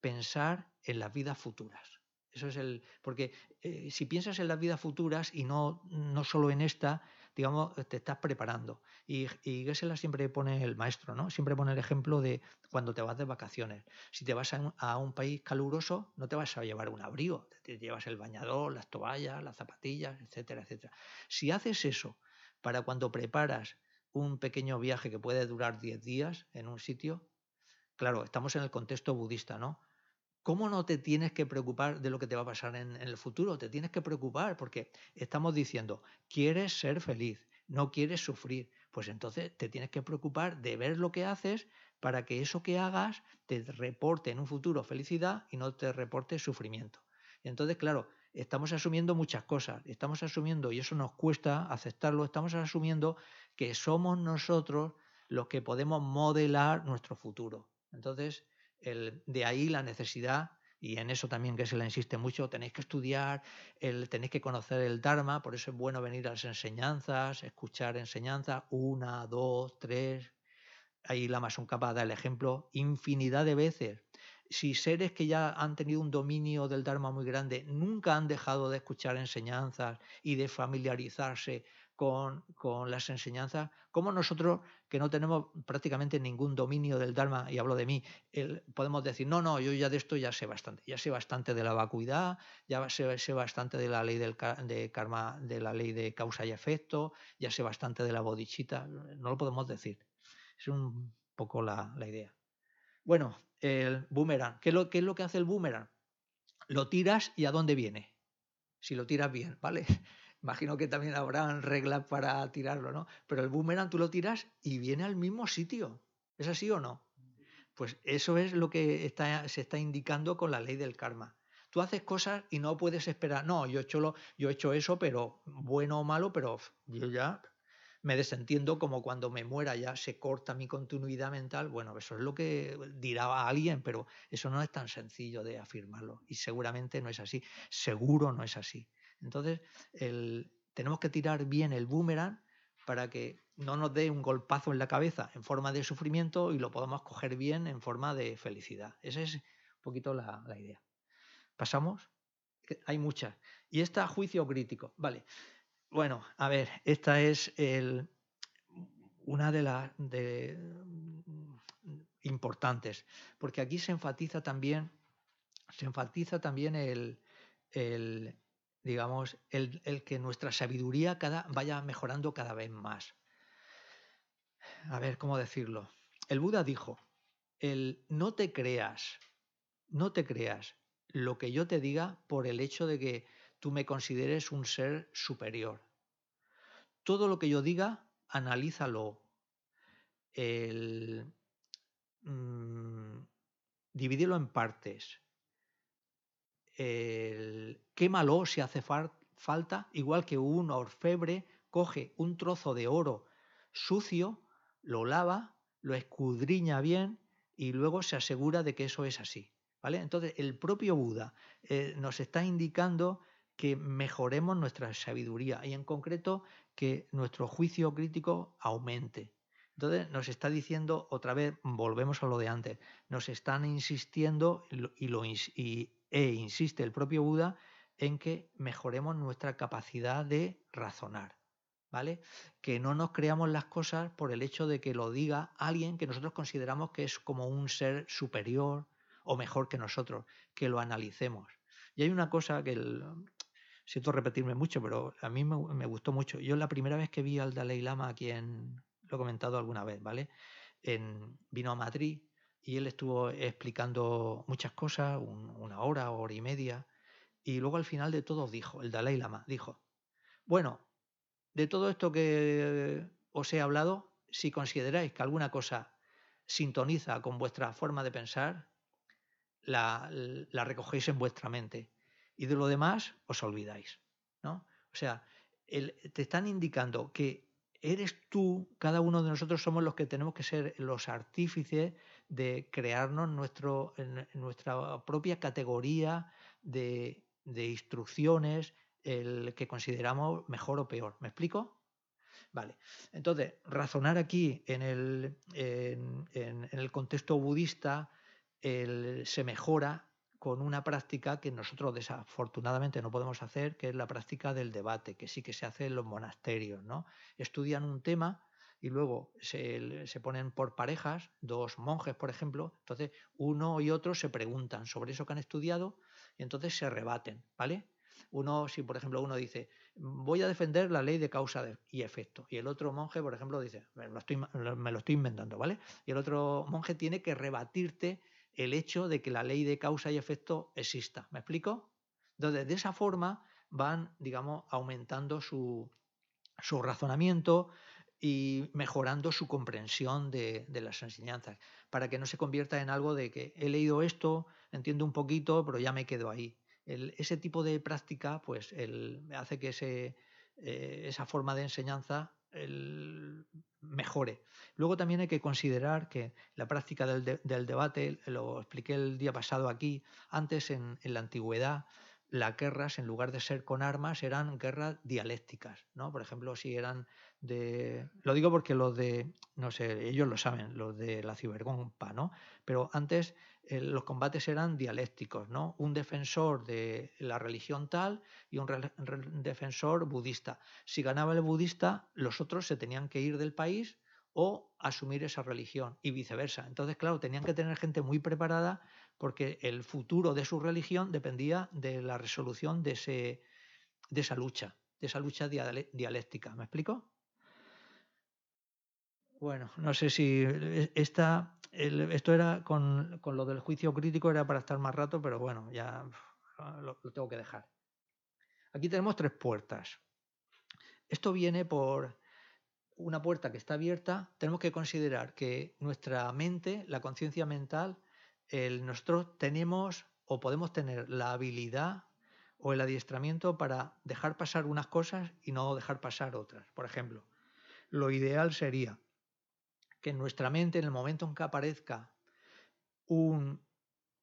pensar en las vidas futuras. Eso es el. Porque eh, si piensas en las vidas futuras y no, no solo en esta, digamos, te estás preparando. Y, y Gesela siempre pone el maestro, ¿no? Siempre pone el ejemplo de cuando te vas de vacaciones. Si te vas a un, a un país caluroso, no te vas a llevar un abrigo, te llevas el bañador, las toallas, las zapatillas, etcétera, etcétera. Si haces eso para cuando preparas un pequeño viaje que puede durar 10 días en un sitio, claro, estamos en el contexto budista, ¿no? ¿Cómo no te tienes que preocupar de lo que te va a pasar en, el futuro? Te tienes que preocupar porque estamos diciendo, quieres ser feliz, no quieres sufrir. Pues entonces te tienes que preocupar de ver lo que haces para que eso que hagas te reporte en un futuro felicidad y no te reporte sufrimiento. Entonces, claro, estamos asumiendo muchas cosas, estamos asumiendo, y eso nos cuesta aceptarlo, estamos asumiendo que somos nosotros los que podemos modelar nuestro futuro. Entonces, de ahí la necesidad, y en eso también que se le insiste mucho, tenéis que estudiar, el, tenéis que conocer el Dharma, por eso es bueno venir a las enseñanzas, escuchar enseñanzas, una, dos, tres. Ahí la un capaz da el ejemplo infinidad de veces si seres que ya han tenido un dominio del Dharma muy grande nunca han dejado de escuchar enseñanzas y de familiarizarse con, las enseñanzas, como nosotros que no tenemos prácticamente ningún dominio del Dharma, y hablo de mí, podemos decir, no, no, yo ya de esto ya sé bastante, ya sé bastante de la vacuidad, ya sé, sé bastante de la ley del de karma, de la ley de causa y efecto, ya sé bastante de la bodichita, no lo podemos decir. Es un poco la idea. Bueno, el boomerang. ¿Qué es, lo, es lo que hace el boomerang? Lo tiras y a dónde viene. Si lo tiras bien, ¿vale? Imagino que también habrán reglas para tirarlo, ¿no? Pero el boomerang tú lo tiras y viene al mismo sitio. ¿Es así o no? Pues eso es lo que se está indicando con la ley del karma. Tú haces cosas y no puedes esperar, no, yo he hecho, lo, yo he hecho eso, pero bueno o malo, pero yo ya me desentiendo como cuando me muera ya se corta mi continuidad mental. Bueno, eso es lo que dirá alguien, pero eso no es tan sencillo de afirmarlo y seguramente no es así. Seguro no es así. Entonces, tenemos que tirar bien el boomerang para que no nos dé un golpazo en la cabeza en forma de sufrimiento y lo podamos coger bien en forma de felicidad. Esa es un poquito la, idea. ¿Pasamos? Hay muchas. Y está juicio crítico. Vale. Bueno, a ver, esta es una de las importantes, porque aquí se enfatiza también, se enfatiza también el, digamos, el, que nuestra sabiduría cada, vaya mejorando cada vez más. A ver, ¿cómo decirlo? El Buda dijo, el no te creas, no te creas lo que yo te diga por el hecho de que tú me consideres un ser superior. Todo lo que yo diga, analízalo. El, mm, divídelo en partes. El, quémalo si hace falta, igual que un orfebre coge un trozo de oro sucio, lo lava, lo escudriña bien y luego se asegura de que eso es así. ¿vale? Entonces, el propio Buda eh, nos está indicando que mejoremos nuestra sabiduría y en concreto que nuestro juicio crítico aumente. Entonces nos está diciendo, otra vez, volvemos a lo de antes, nos están insistiendo y, lo, y, e insiste el propio Buda en que mejoremos nuestra capacidad de razonar. ¿Vale? Que no nos creamos las cosas por el hecho de que lo diga alguien que nosotros consideramos que es como un ser superior o mejor que nosotros, que lo analicemos. Y hay una cosa que siento repetirme mucho, pero a mí me, gustó mucho. Yo la primera vez que vi al Dalai Lama, aquí en, lo he comentado alguna vez, ¿vale? En, vino a Madrid y él estuvo explicando muchas cosas, una hora, hora y media, y luego al final de todo dijo, el Dalai Lama dijo, bueno, de todo esto que os he hablado, si consideráis que alguna cosa sintoniza con vuestra forma de pensar, la, la recogéis en vuestra mente y de lo demás os olvidáis. ¿no? O sea, te están indicando que eres tú, cada uno de nosotros somos los que tenemos que ser los artífices de crearnos nuestro, nuestra propia categoría de, instrucciones, el que consideramos mejor o peor. ¿Me explico? Vale. Entonces, razonar aquí en el, en, el contexto budista se mejora con una práctica que nosotros desafortunadamente no podemos hacer, que es la práctica del debate, que sí que se hace en los monasterios. ¿no? Estudian un tema y luego se, ponen por parejas, dos monjes, por ejemplo, entonces uno y otro se preguntan sobre eso que han estudiado y entonces se rebaten, ¿vale? Uno, si por ejemplo uno dice, voy a defender la ley de causa y efecto, y el otro monje, por ejemplo, dice, me lo, estoy, me lo estoy inventando, ¿vale? Y el otro monje tiene que rebatirte el hecho de que la ley de causa y efecto exista. ¿Me explico? Entonces, de esa forma van, digamos, aumentando su, razonamiento y mejorando su comprensión de, las enseñanzas, para que no se convierta en algo de que he leído esto, entiendo un poquito, pero ya me quedo ahí. ese tipo de práctica pues, el, hace que ese, eh, esa forma de enseñanza mejore. Luego también hay que considerar que la práctica del, debate, lo expliqué el día pasado aquí, antes en, la antigüedad, las guerras, en lugar de ser con armas, eran guerras dialécticas, ¿no? Por ejemplo, si eran de... Lo digo porque los de, no sé, ellos lo saben, los de la cibergompa, ¿no? Pero antes eh, los combates eran dialécticos, ¿no? Un defensor de la religión tal y un defensor budista. Si ganaba el budista, los otros se tenían que ir del país o asumir esa religión y viceversa. Entonces, claro, tenían que tener gente muy preparada porque el futuro de su religión dependía de la resolución de, ese, de esa lucha, de esa lucha dialéctica. ¿Me explico? Bueno, no sé si eh, esta esto era con, lo del juicio crítico, era para estar más rato, pero bueno, ya lo, tengo que dejar. Aquí tenemos tres puertas. Esto viene por una puerta que está abierta. Tenemos que considerar que nuestra mente, la conciencia mental, nosotros tenemos o podemos tener la habilidad o el adiestramiento para dejar pasar unas cosas y no dejar pasar otras. Por ejemplo, lo ideal sería que en nuestra mente, en el momento en que aparezca un,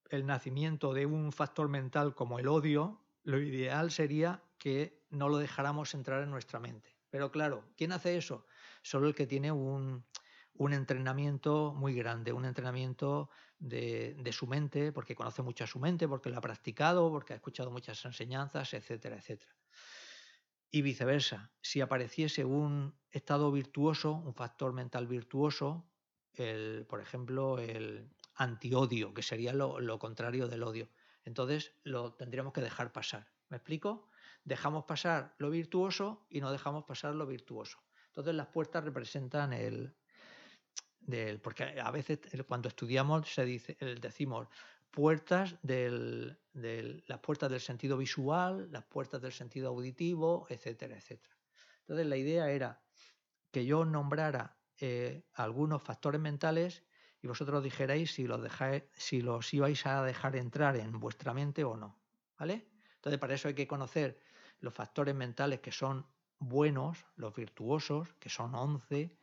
el nacimiento de un factor mental como el odio, lo ideal sería que no lo dejáramos entrar en nuestra mente. Pero claro, ¿quién hace eso? Solo el que tiene un, entrenamiento muy grande, un entrenamiento de, su mente, porque conoce mucho a su mente, porque lo ha practicado, porque ha escuchado muchas enseñanzas, etcétera, etcétera. Y viceversa, si apareciese un estado virtuoso, un factor mental virtuoso, el, por ejemplo, el antiodio, que sería lo, contrario del odio, entonces lo tendríamos que dejar pasar. ¿Me explico? Dejamos pasar lo virtuoso y no dejamos pasar lo virtuoso. Entonces las puertas representan el, del, porque a veces cuando estudiamos se dice, decimos puertas del, las puertas del sentido visual, las puertas del sentido auditivo, etcétera, etcétera. Entonces la idea era que yo nombrara eh, algunos factores mentales y vosotros dijerais si los, dejáis, si los ibais a dejar entrar en vuestra mente o no. ¿Vale? Entonces para eso hay que conocer los factores mentales que son buenos, los virtuosos, que son 11,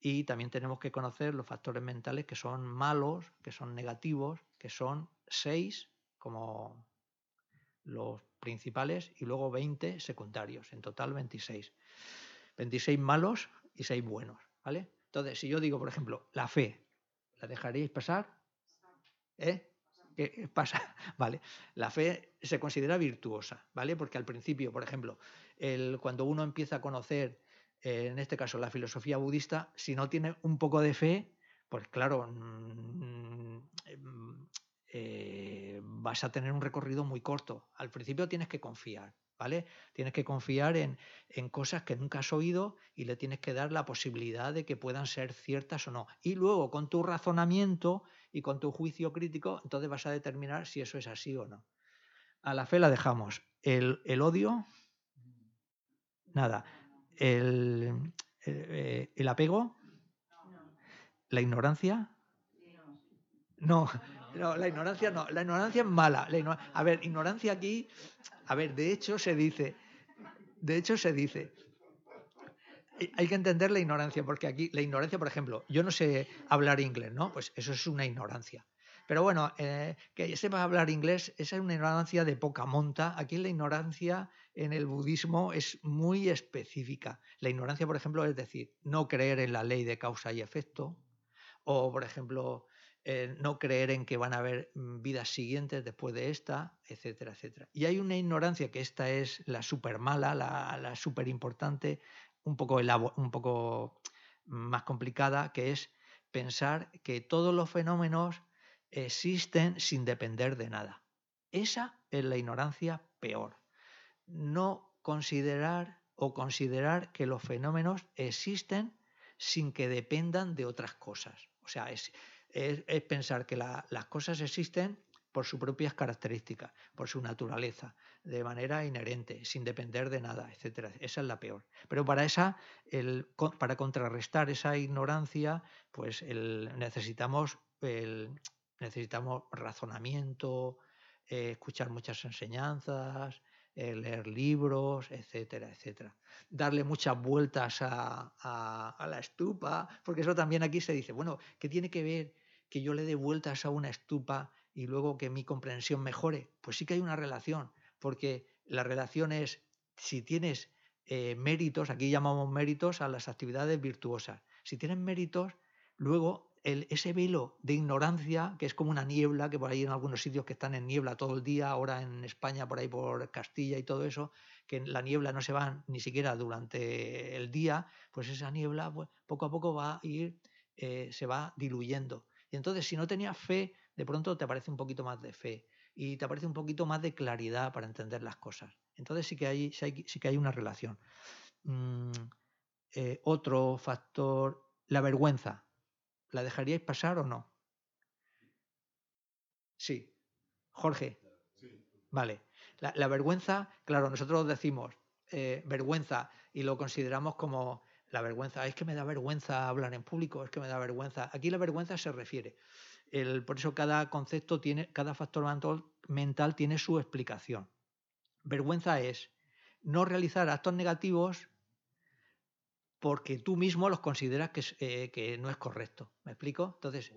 y también tenemos que conocer los factores mentales que son malos, que son negativos, que son 6 como los principales y luego 20 secundarios, en total 26. 26 malos y 6 buenos, ¿vale? Entonces, si yo digo, por ejemplo, la fe, ¿la dejaríais pasar? ¿Eh? ¿Qué pasa? Vale. La fe se considera virtuosa, ¿vale? Porque al principio, por ejemplo, el, cuando uno empieza a conocer, en este caso, la filosofía budista, si no tiene un poco de fe, pues claro, mm, mm, eh, vas a tener un recorrido muy corto. Al principio tienes que confiar, ¿vale? Tienes que confiar en, en, cosas que nunca has oído y le tienes que dar la posibilidad de que puedan ser ciertas o no. Y luego con tu razonamiento y con tu juicio crítico, entonces vas a determinar si eso es así o no. A la fe la dejamos. El, el odio, nada. El, el, el apego, la ignorancia, no. No, la ignorancia no, la ignorancia es mala. a ver, ignorancia aquí, a ver, de hecho se dice, de hecho se dice, hay que entender la ignorancia, porque aquí la ignorancia, por ejemplo, yo no sé hablar inglés, ¿no? Pues eso es una ignorancia. Pero bueno, eh, que sepa hablar inglés, esa es una ignorancia de poca monta. Aquí la ignorancia en el budismo es muy específica. La ignorancia, por ejemplo, es decir, no creer en la ley de causa y efecto, o, por ejemplo, eh, no creer en que van a haber mm, vidas siguientes después de esta, etcétera, etcétera. Y hay una ignorancia que esta es la súper mala, la, la súper importante, un poco, un poco más complicada, que es pensar que todos los fenómenos existen sin depender de nada. Esa es la ignorancia peor. No considerar o considerar que los fenómenos existen sin que dependan de otras cosas. O sea, es, pensar que las cosas existen por sus propias características, por su naturaleza, de manera inherente, sin depender de nada, etc. Esa es la peor. Pero para esa, para contrarrestar esa ignorancia, pues necesitamos, el, necesitamos razonamiento, eh, escuchar muchas enseñanzas, eh, leer libros, etcétera, etcétera. Darle muchas vueltas a, a, la estupa, porque eso también aquí se dice, bueno, ¿qué tiene que ver que yo le dé vueltas a una estupa y luego que mi comprensión mejore? Pues sí que hay una relación, porque la relación es, si tienes eh, méritos, aquí llamamos méritos a las actividades virtuosas, si tienes méritos, luego el, ese velo de ignorancia, que es como una niebla, que por ahí en algunos sitios que están en niebla todo el día, ahora en España, por ahí por Castilla y todo eso, que la niebla no se va ni siquiera durante el día, pues esa niebla pues, poco a poco va a ir, eh, se va diluyendo. Y entonces, si no tenías fe, de pronto te aparece un poquito más de fe y te aparece un poquito más de claridad para entender las cosas. Entonces sí que hay, sí que hay una relación. Mm, eh, otro factor, la vergüenza. ¿La dejaríais pasar o no? Sí. Jorge. Vale. La, vergüenza, claro, nosotros decimos eh, vergüenza y lo consideramos como la vergüenza, es que me da vergüenza hablar en público, es que me da vergüenza. Aquí la vergüenza se refiere. El, por eso cada concepto tiene, cada factor mental tiene su explicación. Vergüenza es no realizar actos negativos porque tú mismo los consideras que, eh, que no es correcto. ¿Me explico? Entonces,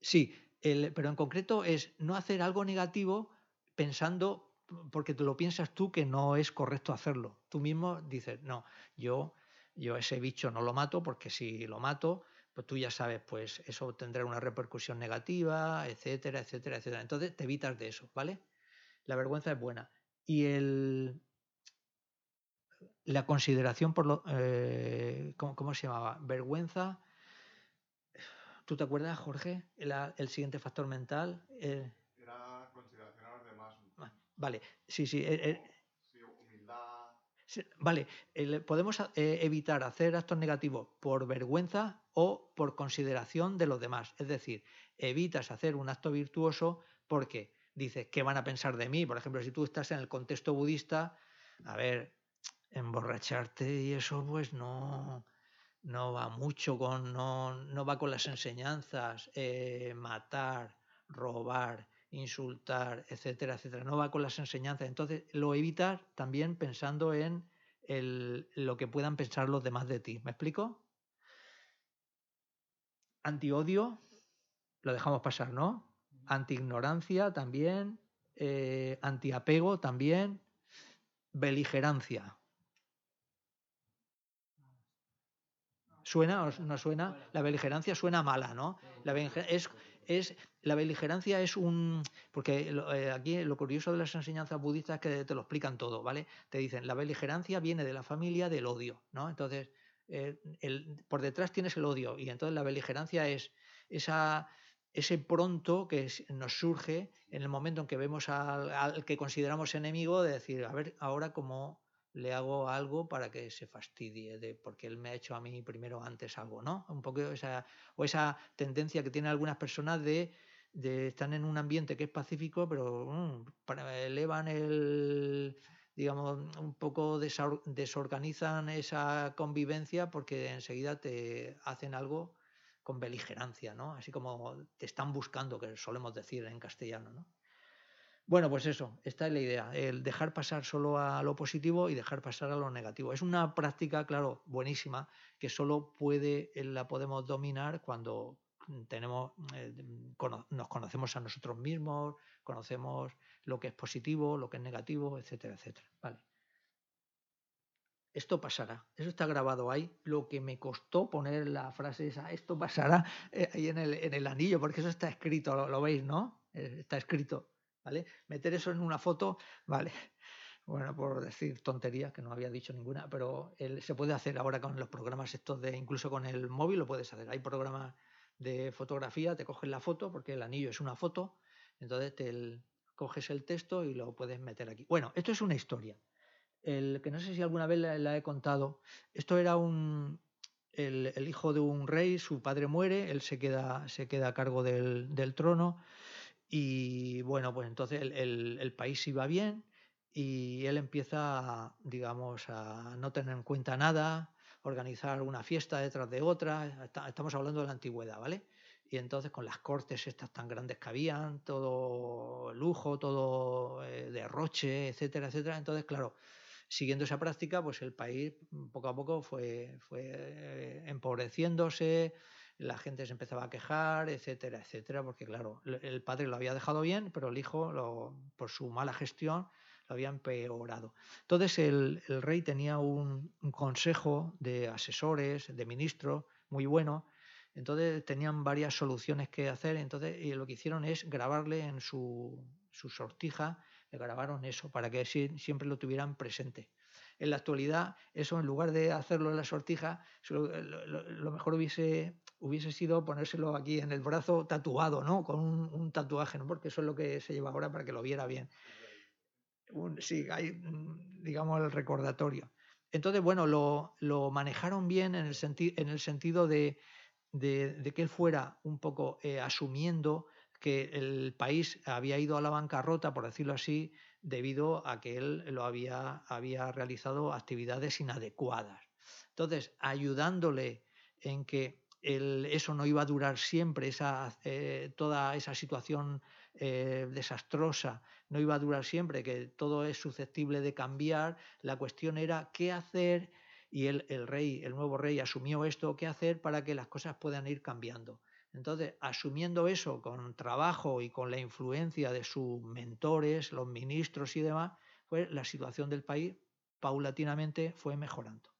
sí, el, pero en concreto es no hacer algo negativo pensando porque te lo piensas tú que no es correcto hacerlo. Tú mismo dices, no, yo, yo ese bicho no lo mato porque si lo mato, pues tú ya sabes, pues eso tendrá una repercusión negativa, etcétera, etcétera, etcétera. Entonces te evitas de eso, ¿vale? La vergüenza es buena. Y el, la consideración por lo... Eh, ¿cómo, se llamaba? Vergüenza. ¿Tú te acuerdas, Jorge? El, el siguiente factor mental. Eh, Vale, sí, sí. Eh, eh, vale, podemos evitar hacer actos negativos por vergüenza o por consideración de los demás. Es decir, evitas hacer un acto virtuoso porque dices, ¿qué van a pensar de mí? Por ejemplo, si tú estás en el contexto budista, a ver, emborracharte y eso pues no, no va mucho con, no, no va con las enseñanzas, matar, robar insultar, etcétera, etcétera. No va con las enseñanzas. Entonces lo evitas también pensando en lo que puedan pensar los demás de ti. ¿Me explico? Antiodio, lo dejamos pasar, ¿no? Anti-ignorancia también, eh, antiapego también, beligerancia. ¿Suena o no suena? La beligerancia suena mala, ¿no? La beligerancia es, es, la beligerancia es un... Porque eh, aquí lo curioso de las enseñanzas budistas es que te lo explican todo, ¿vale? Te dicen, la beligerancia viene de la familia del odio, ¿no? Entonces, eh, el- por detrás tienes el odio y entonces la beligerancia es esa, ese pronto que nos surge en el momento en que vemos al, al que consideramos enemigo de decir, a ver, ahora cómo le hago algo para que se fastidie de porque él me ha hecho a mí primero antes algo, ¿no? Un poco esa o esa tendencia que tienen algunas personas de de estar en un ambiente que es pacífico, pero mm, para- elevan el digamos un poco desor- desorganizan esa convivencia porque enseguida te hacen algo con beligerancia, ¿no? Así como te están buscando, que solemos decir en castellano, ¿no? Bueno, pues eso, esta es la idea, el dejar pasar solo a lo positivo y dejar pasar a lo negativo. Es una práctica, claro, buenísima, que solo puede, eh, la podemos dominar cuando mm, tenemos, eh, mm, nos conocemos a nosotros mismos, conocemos lo que es positivo, lo que es negativo, etcétera, etcétera. Vale. Esto pasará. Eso está grabado ahí. Lo que me costó poner la frase esa, esto pasará, eh, ahí en el, en el anillo, porque eso está escrito, lo, lo veis, ¿no? Está escrito. ¿Vale? Meter eso en una foto, vale. Bueno, por decir tonterías, que no había dicho ninguna, pero se puede hacer ahora con los programas estos de, incluso con el móvil lo puedes hacer. Hay programas de fotografía, te coges la foto, porque el anillo es una foto, entonces te el- coges el texto y lo puedes meter aquí. Bueno, esto es una historia. El, que no sé si alguna vez la, la he contado. Esto era un, el, el hijo de un rey, su padre muere, él se queda, se queda a cargo del, del trono y bueno, pues entonces el, el- país iba bien y él empieza, digamos, a no tener en cuenta nada, organizar una fiesta detrás de otra. Estamos hablando de la antigüedad, ¿vale? Y entonces con las cortes estas tan grandes que habían, todo lujo, todo eh, derroche, etcétera, etcétera. Entonces, claro, siguiendo esa práctica, pues el país mm, poco a poco fue, fue eh, empobreciéndose, la gente se empezaba a quejar, etcétera, etcétera, porque claro, el- padre lo había dejado bien, pero el hijo, lo- por su mala gestión, lo había empeorado. Entonces el, el rey tenía un, consejo de asesores, de ministros, muy bueno, entonces tenían varias soluciones que hacer, entonces y lo que hicieron es grabarle en su, su sortija, le grabaron eso, para que si- siempre lo tuvieran presente. En la actualidad, eso en lugar de hacerlo en la sortija, lo mejor hubiese, hubiese sido ponérselo aquí en el brazo tatuado, ¿no? Con un, tatuaje, ¿no? Porque eso es lo que se lleva ahora para que lo viera bien. Un- sí, hay, mm, digamos, el recordatorio. Entonces, bueno, lo, lo manejaron bien en el, en el sentido de, de- de que él fuera un poco eh, asumiendo que el país había ido a la bancarrota, por decirlo así, debido a que él lo había, había realizado actividades inadecuadas. Entonces, ayudándole en que eso no iba a durar siempre, esa, eh, toda esa situación eh, desastrosa no iba a durar siempre, que todo es susceptible de cambiar, la cuestión era qué hacer y el, el rey, el nuevo rey asumió esto, qué hacer para que las cosas puedan ir cambiando. Entonces, asumiendo eso con trabajo y con la influencia de sus mentores, los ministros y demás, pues la situación del país paulatinamente fue mejorando.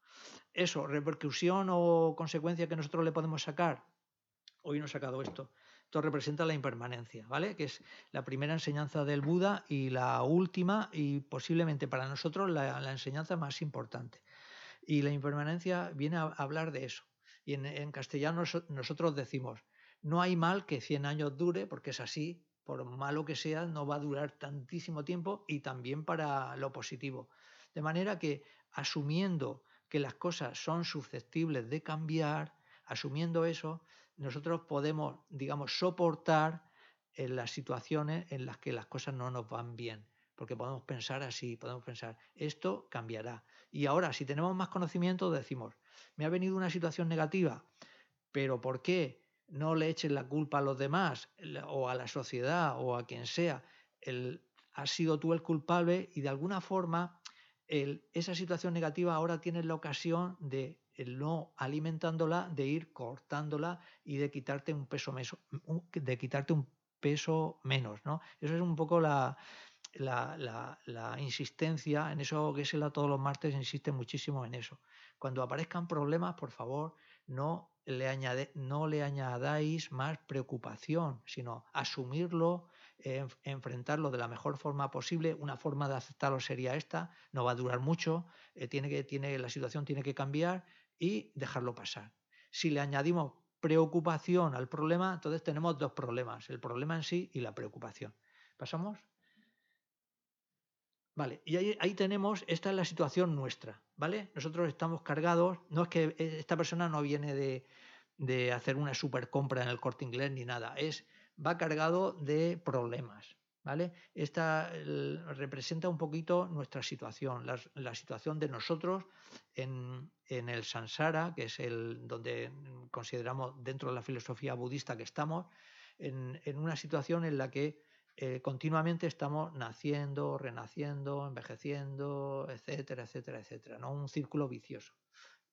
Eso, repercusión o consecuencia que nosotros le podemos sacar. Hoy no he sacado esto. Esto representa la impermanencia, ¿vale? Que es la primera enseñanza del Buda y la última y posiblemente para nosotros la, enseñanza más importante. Y la impermanencia viene a hablar de eso. Y en, en castellano so- nosotros decimos, no hay mal que 100 años dure, porque es así, por malo que sea, no va a durar tantísimo tiempo y también para lo positivo. De manera que asumiendo que las cosas son susceptibles de cambiar, asumiendo eso, nosotros podemos, digamos, soportar en las situaciones en las que las cosas no nos van bien. Porque podemos pensar así, podemos pensar, esto cambiará. Y ahora, si tenemos más conocimiento, decimos, me ha venido una situación negativa, pero ¿por qué? No le echen la culpa a los demás o a la sociedad o a quien sea. El, has sido tú el culpable y de alguna forma el- esa situación negativa ahora tienes la ocasión de, no alimentándola, de ir cortándola y de quitarte un peso de quitarte un peso menos, ¿no? Eso es un poco la, la, la- la insistencia en eso que Gesela todos los martes insiste muchísimo en eso. Cuando aparezcan problemas, por favor, no le, no le añadáis más preocupación, sino asumirlo, enf- enfrentarlo de la mejor forma posible. Una forma de aceptarlo sería esta, no va a durar mucho, eh, tiene que, tiene, la situación tiene que cambiar y dejarlo pasar. Si le añadimos preocupación al problema, entonces tenemos dos problemas, el problema en sí y la preocupación. ¿Pasamos? Vale, y ahí, ahí tenemos, esta es la situación nuestra, ¿vale? Nosotros estamos cargados, no es que eh, esta persona no viene de, de hacer una super compra en el corte inglés ni nada, es, va cargado de problemas, ¿vale? Esta representa un poquito nuestra situación, la, situación de nosotros en, el samsara, que es el donde consideramos dentro de la filosofía budista que estamos, en, en una situación en la que eh, continuamente estamos naciendo, renaciendo, envejeciendo, etcétera, etcétera, etcétera, ¿no? Un círculo vicioso.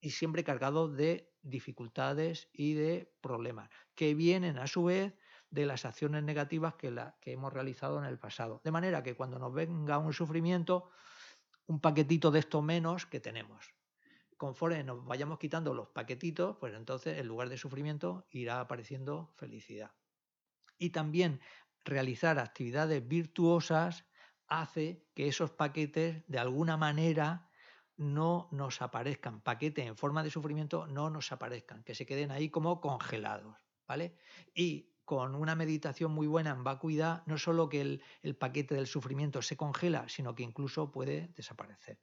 Y siempre cargado de dificultades y de problemas, que vienen a su vez de las acciones negativas que, la, que hemos realizado en el pasado. De manera que cuando nos venga un sufrimiento, un paquetito de esto menos que tenemos. Conforme nos vayamos quitando los paquetitos, pues entonces en lugar de sufrimiento irá apareciendo felicidad. Y también realizar actividades virtuosas hace que esos paquetes de alguna manera no nos aparezcan, paquetes en forma de sufrimiento no nos aparezcan, que se queden ahí como congelados, ¿vale? Y con una meditación muy buena en vacuidad, no solo que el, el paquete del sufrimiento se congela, sino que incluso puede desaparecer.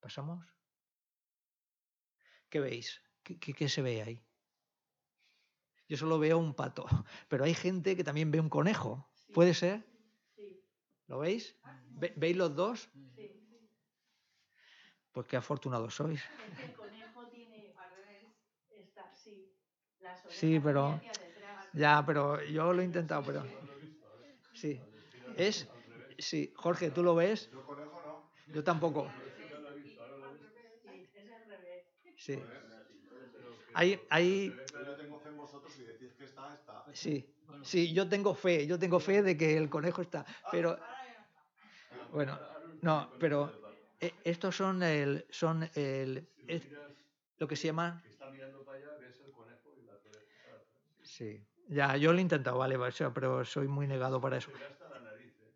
¿Pasamos? ¿Qué veis? ¿Qué, qué, qué se ve ahí? Yo solo veo un pato, pero hay gente que también ve un conejo. ¿Puede ser? Sí, ¿Lo veis? ¿Ve- ¿Veis los dos? sí. Pues qué afortunados sois. Es que el conejo tiene al revés. Está. Las Sí, orejas pero-. Ya, pero yo lo he intentado, pero... Sí. Es... Sí, Jorge, ¿tú lo ves? Yo conejo no. Yo tampoco. Sí. Hay, hay... Pero yo tengo fe en vosotros y decís que está, está. Sí. Sí, yo tengo fe, yo tengo fe de que el conejo está, pero... Bueno, no, pero eh, estos son el... Son el es lo que se llama... que está mirando para allá, ves el conejo y las orejas atrás. Sí. Ya, yo lo he intentado, vale, pero soy muy negado para eso. ¿eh?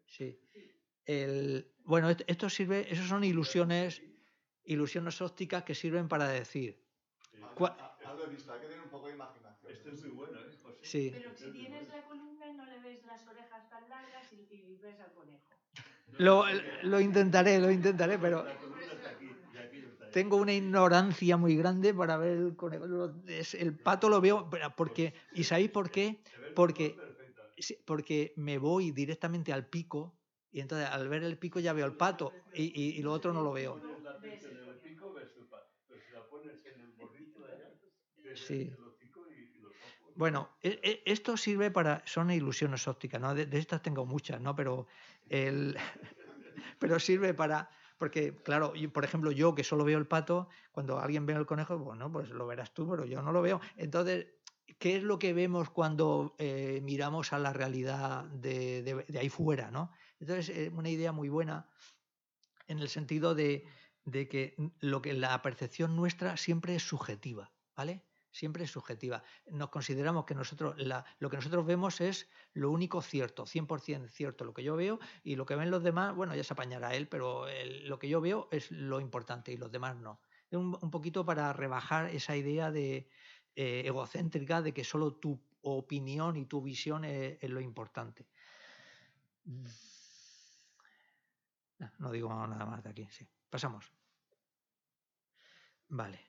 Sí. El, bueno, est- esto sirve, esos son ilusiones, ilusiones ópticas que sirven para decir. ¿Cuál- Algo he visto, hay que tener un poco de imaginación. Este es muy bueno, ¿eh? José? Sí. Pero si tienes la columna no le ves las orejas tan largas y, y ves al conejo. Lo, lo intentaré, lo intentaré, pero tengo una ignorancia muy grande para ver el es- El pato lo veo, porque, ¿y sabéis por qué? Porque- Porque me voy directamente al pico y entonces al ver el pico ya veo el pato y, y, y lo otro no lo veo. Sí. Bueno, e- e- esto sirve para. Son ilusiones ópticas, ¿no? De, de estas tengo muchas, ¿no? Pero el. pero sirve para. Porque, claro, por ejemplo, yo que solo veo el pato, cuando alguien ve el conejo, bueno, pues lo verás tú, pero yo no lo veo. Entonces, ¿qué es lo que vemos cuando eh, miramos a la realidad de ahí fuera, ¿no? Entonces, es una idea muy buena en el sentido de, de que lo que la percepción nuestra siempre es subjetiva, ¿vale? Siempre es subjetiva. Nos consideramos que nosotros, lo que nosotros vemos es lo único cierto, 100% cierto lo que yo veo y lo que ven los demás, bueno, ya se apañará él, pero lo que yo veo es lo importante y los demás no. Un, un poquito para rebajar esa idea de eh, egocéntrica de que solo tu opinión y tu visión es, lo importante. No, no digo nada más de aquí, sí. Pasamos. Vale.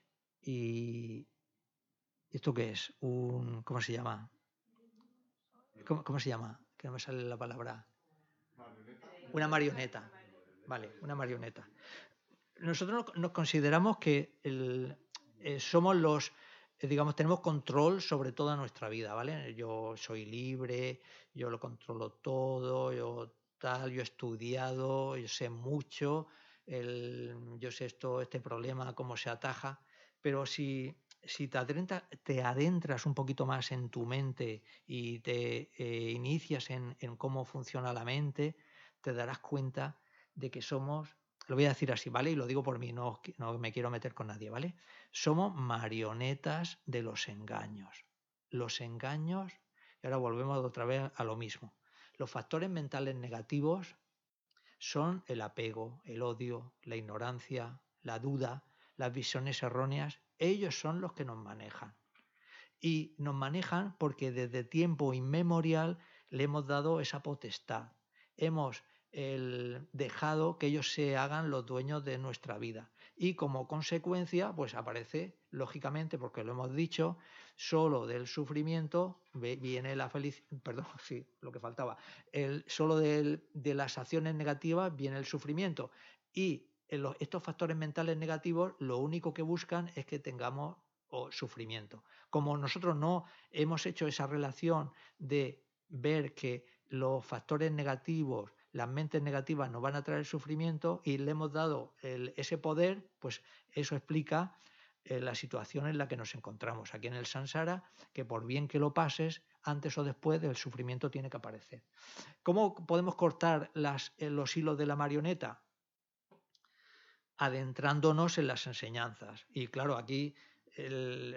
¿Y esto qué es? Un, ¿Cómo se llama? ¿Cómo, cómo se llama? Que no me sale la palabra. Una marioneta. Vale, una marioneta. Nosotros nos- nos consideramos que el- eh, somos los, eh, digamos, tenemos control sobre toda nuestra vida, ¿vale? Yo soy libre, yo lo controlo todo, yo tal, yo he estudiado, yo sé mucho, el- yo sé esto, este problema, cómo se ataja, pero si, si te, te adentras un poquito más en tu mente y te eh, inicias en, en cómo funciona la mente, te darás cuenta de que somos lo voy a decir así, ¿vale? Y lo digo por mí, no, no me quiero meter con nadie, ¿vale? Somos marionetas de los engaños. Los engaños, y ahora volvemos otra vez a lo mismo. Los factores mentales negativos son el apego, el odio, la ignorancia, la duda, las visiones erróneas. Ellos son los que nos manejan. Y nos manejan porque desde tiempo inmemorial le hemos dado esa potestad. Hemos dejado que ellos se hagan los dueños de nuestra vida. Y como consecuencia, pues aparece, lógicamente, porque lo hemos dicho, solo del sufrimiento viene la felicidad, perdón, sí, lo que faltaba, el, solo de las acciones negativas viene el sufrimiento. Y estos factores mentales negativos lo único que buscan es que tengamos sufrimiento. Como nosotros no hemos hecho esa relación de ver que los factores negativos las mentes negativas nos van a traer sufrimiento y le hemos dado ese poder, pues eso explica eh, la situación en la que nos encontramos aquí en el Sansara, que por bien que lo pases, antes o después el sufrimiento tiene que aparecer. ¿Cómo podemos cortar eh, los hilos de la marioneta? Adentrándonos en las enseñanzas. Y claro, aquí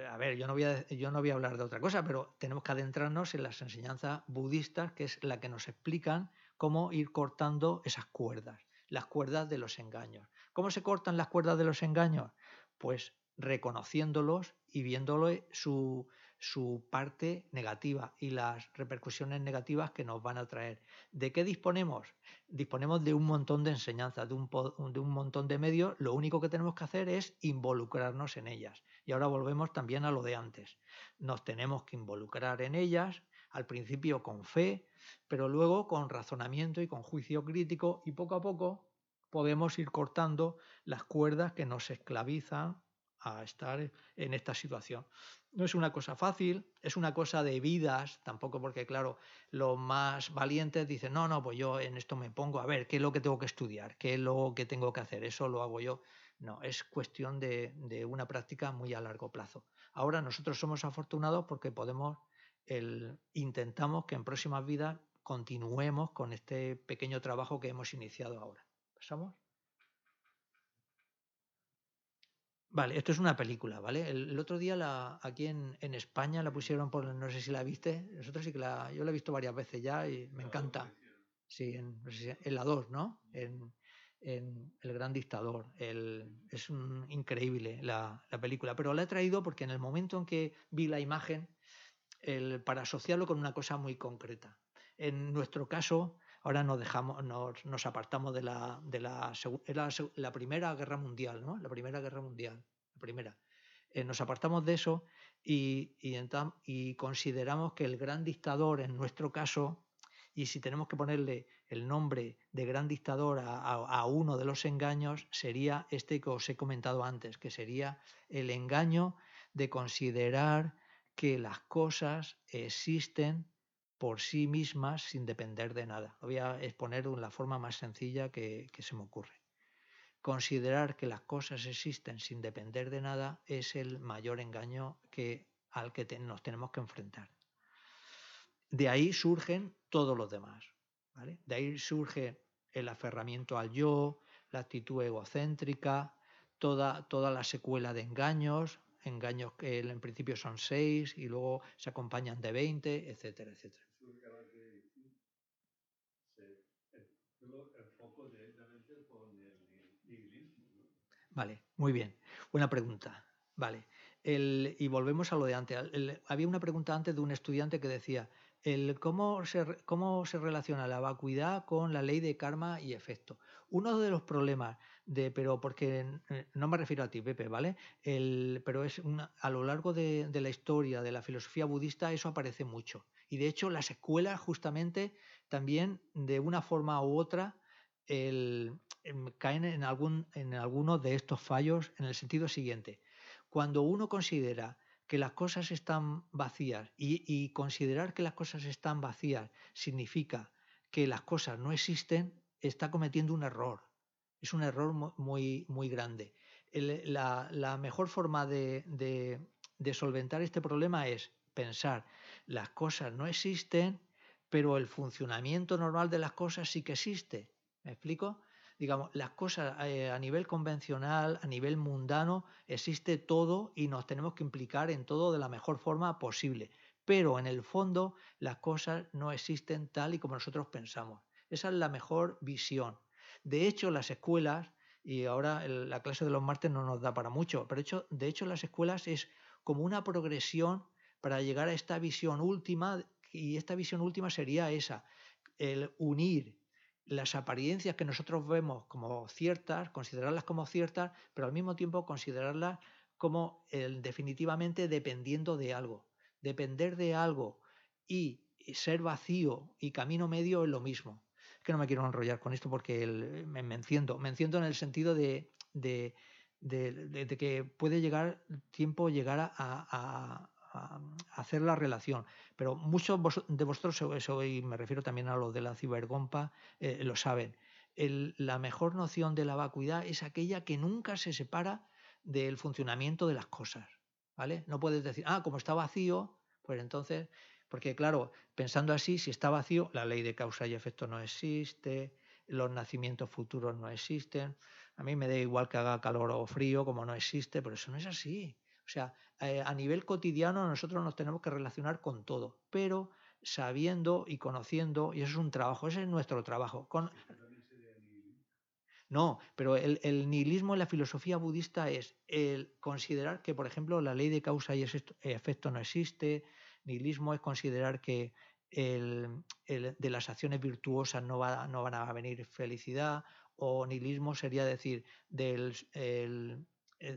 a ver, yo no, voy a, yo no voy a hablar de otra cosa, pero tenemos que adentrarnos en las enseñanzas budistas, que es la que nos explican cómo ir cortando esas cuerdas, las cuerdas de los engaños. ¿Cómo se cortan las cuerdas de los engaños? Pues reconociéndolos y viéndolo su, su parte negativa y las repercusiones negativas que nos van a traer. ¿De qué disponemos? Disponemos de un montón de enseñanzas, de un, montón de medios. Lo único que tenemos que hacer es involucrarnos en ellas. Y ahora volvemos también a lo de antes. Nos tenemos que involucrar en ellas, al principio con fe, pero luego con razonamiento y con juicio crítico y poco a poco podemos ir cortando las cuerdas que nos esclavizan a estar en esta situación. No es una cosa fácil, es una cosa de vidas, tampoco porque, claro, los más valientes dicen, no, no, pues yo en esto me pongo, a ver, ¿qué es lo que tengo que estudiar? ¿Qué es lo que tengo que hacer? Eso lo hago yo. No, es cuestión de, de una práctica muy a largo plazo. Ahora nosotros somos afortunados porque podemos el, intentamos que en próximas vidas continuemos con este pequeño trabajo que hemos iniciado ahora. ¿Pasamos? Vale, esto es una película, ¿vale? El, otro día la, aquí en, en, España la pusieron por, no sé si la viste, nosotros sí que la, yo la he visto varias veces ya y me encanta. Sí, en, en la 2, ¿no? En, en El Gran Dictador. El, es un, increíble la, la, película, pero la he traído porque en el momento en que vi la imagen para asociarlo con una cosa muy concreta. En nuestro caso, ahora nos dejamos, nos, apartamos de la, de la, la, Primera Guerra Mundial, ¿no? La Primera Guerra Mundial, la primera. Eh, nos apartamos de eso y, consideramos que el gran dictador, en nuestro caso, y si tenemos que ponerle el nombre de gran dictador a, uno de los engaños, sería este que os he comentado antes, que sería el engaño de considerar que las cosas existen por sí mismas sin depender de nada. Lo voy a exponer de la forma más sencilla que, se me ocurre. Considerar que las cosas existen sin depender de nada es el mayor engaño que, al que nos tenemos que enfrentar. De ahí surgen todos los demás. De ahí surge el aferramiento al yo, la actitud egocéntrica, toda, toda la secuela de engaños, engaños que en principio son seis y luego se acompañan de 20, etcétera, etcétera. Vale, muy bien. Buena pregunta. Vale. El, y volvemos a lo de antes. había una pregunta antes de un estudiante que decía, el cómo, se, cómo se relaciona la vacuidad con la ley de karma y efecto. Uno de los problemas de, pero porque eh, no me refiero a ti, Pepe, ¿vale? El, pero es a lo largo de, la historia de la filosofía budista eso aparece mucho. Y de hecho las escuelas justamente también de una forma u otra el, caen en, algún, en algunos de estos fallos en el sentido siguiente. Cuando uno considera que las cosas están vacías y, considerar que las cosas están vacías significa que las cosas no existen, está cometiendo un error es un error muy, muy grande. la, mejor forma de, solventar este problema es pensar, las cosas no existen, pero el funcionamiento normal de las cosas sí que existe. ¿Me explico? Digamos, las cosas eh, a nivel convencional, a nivel mundano, existe todo y nos tenemos que implicar en todo de la mejor forma posible. Pero en el fondo las cosas no existen tal y como nosotros pensamos. Esa es la mejor visión. De hecho, las escuelas, y ahora la clase de los martes no nos da para mucho, pero hecho, de hecho las escuelas es como una progresión para llegar a esta visión última, y esta visión última sería esa, el unir las apariencias que nosotros vemos como ciertas, considerarlas como ciertas, pero al mismo tiempo considerarlas como definitivamente dependiendo de algo. Depender de algo y ser vacío y camino medio es lo mismo. Es que no me quiero enrollar con esto porque el- me, me enciendo. Me enciendo en el sentido de, de- de- que puede llegar tiempo llegar a- hacer la relación. Pero muchos de vosotros, eso- y me refiero también a los de la cibergompa, eh, lo saben. La mejor noción de la vacuidad es aquella que nunca se separa del funcionamiento de las cosas. ¿Vale? No puedes decir, ah, como está vacío, pues entonces, porque claro, pensando así, si está vacío, la ley de causa y efecto no existe, los nacimientos futuros no existen. A mí me da igual que haga calor o frío, como no existe, pero eso no es así. O sea, eh, a nivel cotidiano nosotros nos tenemos que relacionar con todo, pero sabiendo y conociendo, y eso es un trabajo, ese es nuestro trabajo. Con, no, pero el, el nihilismo en la filosofía budista es el considerar que, por ejemplo, la ley de causa y efecto- no existe. Nihilismo es considerar que el- el- de las acciones virtuosas no, va- no van a venir felicidad. O nihilismo sería decir, del, el-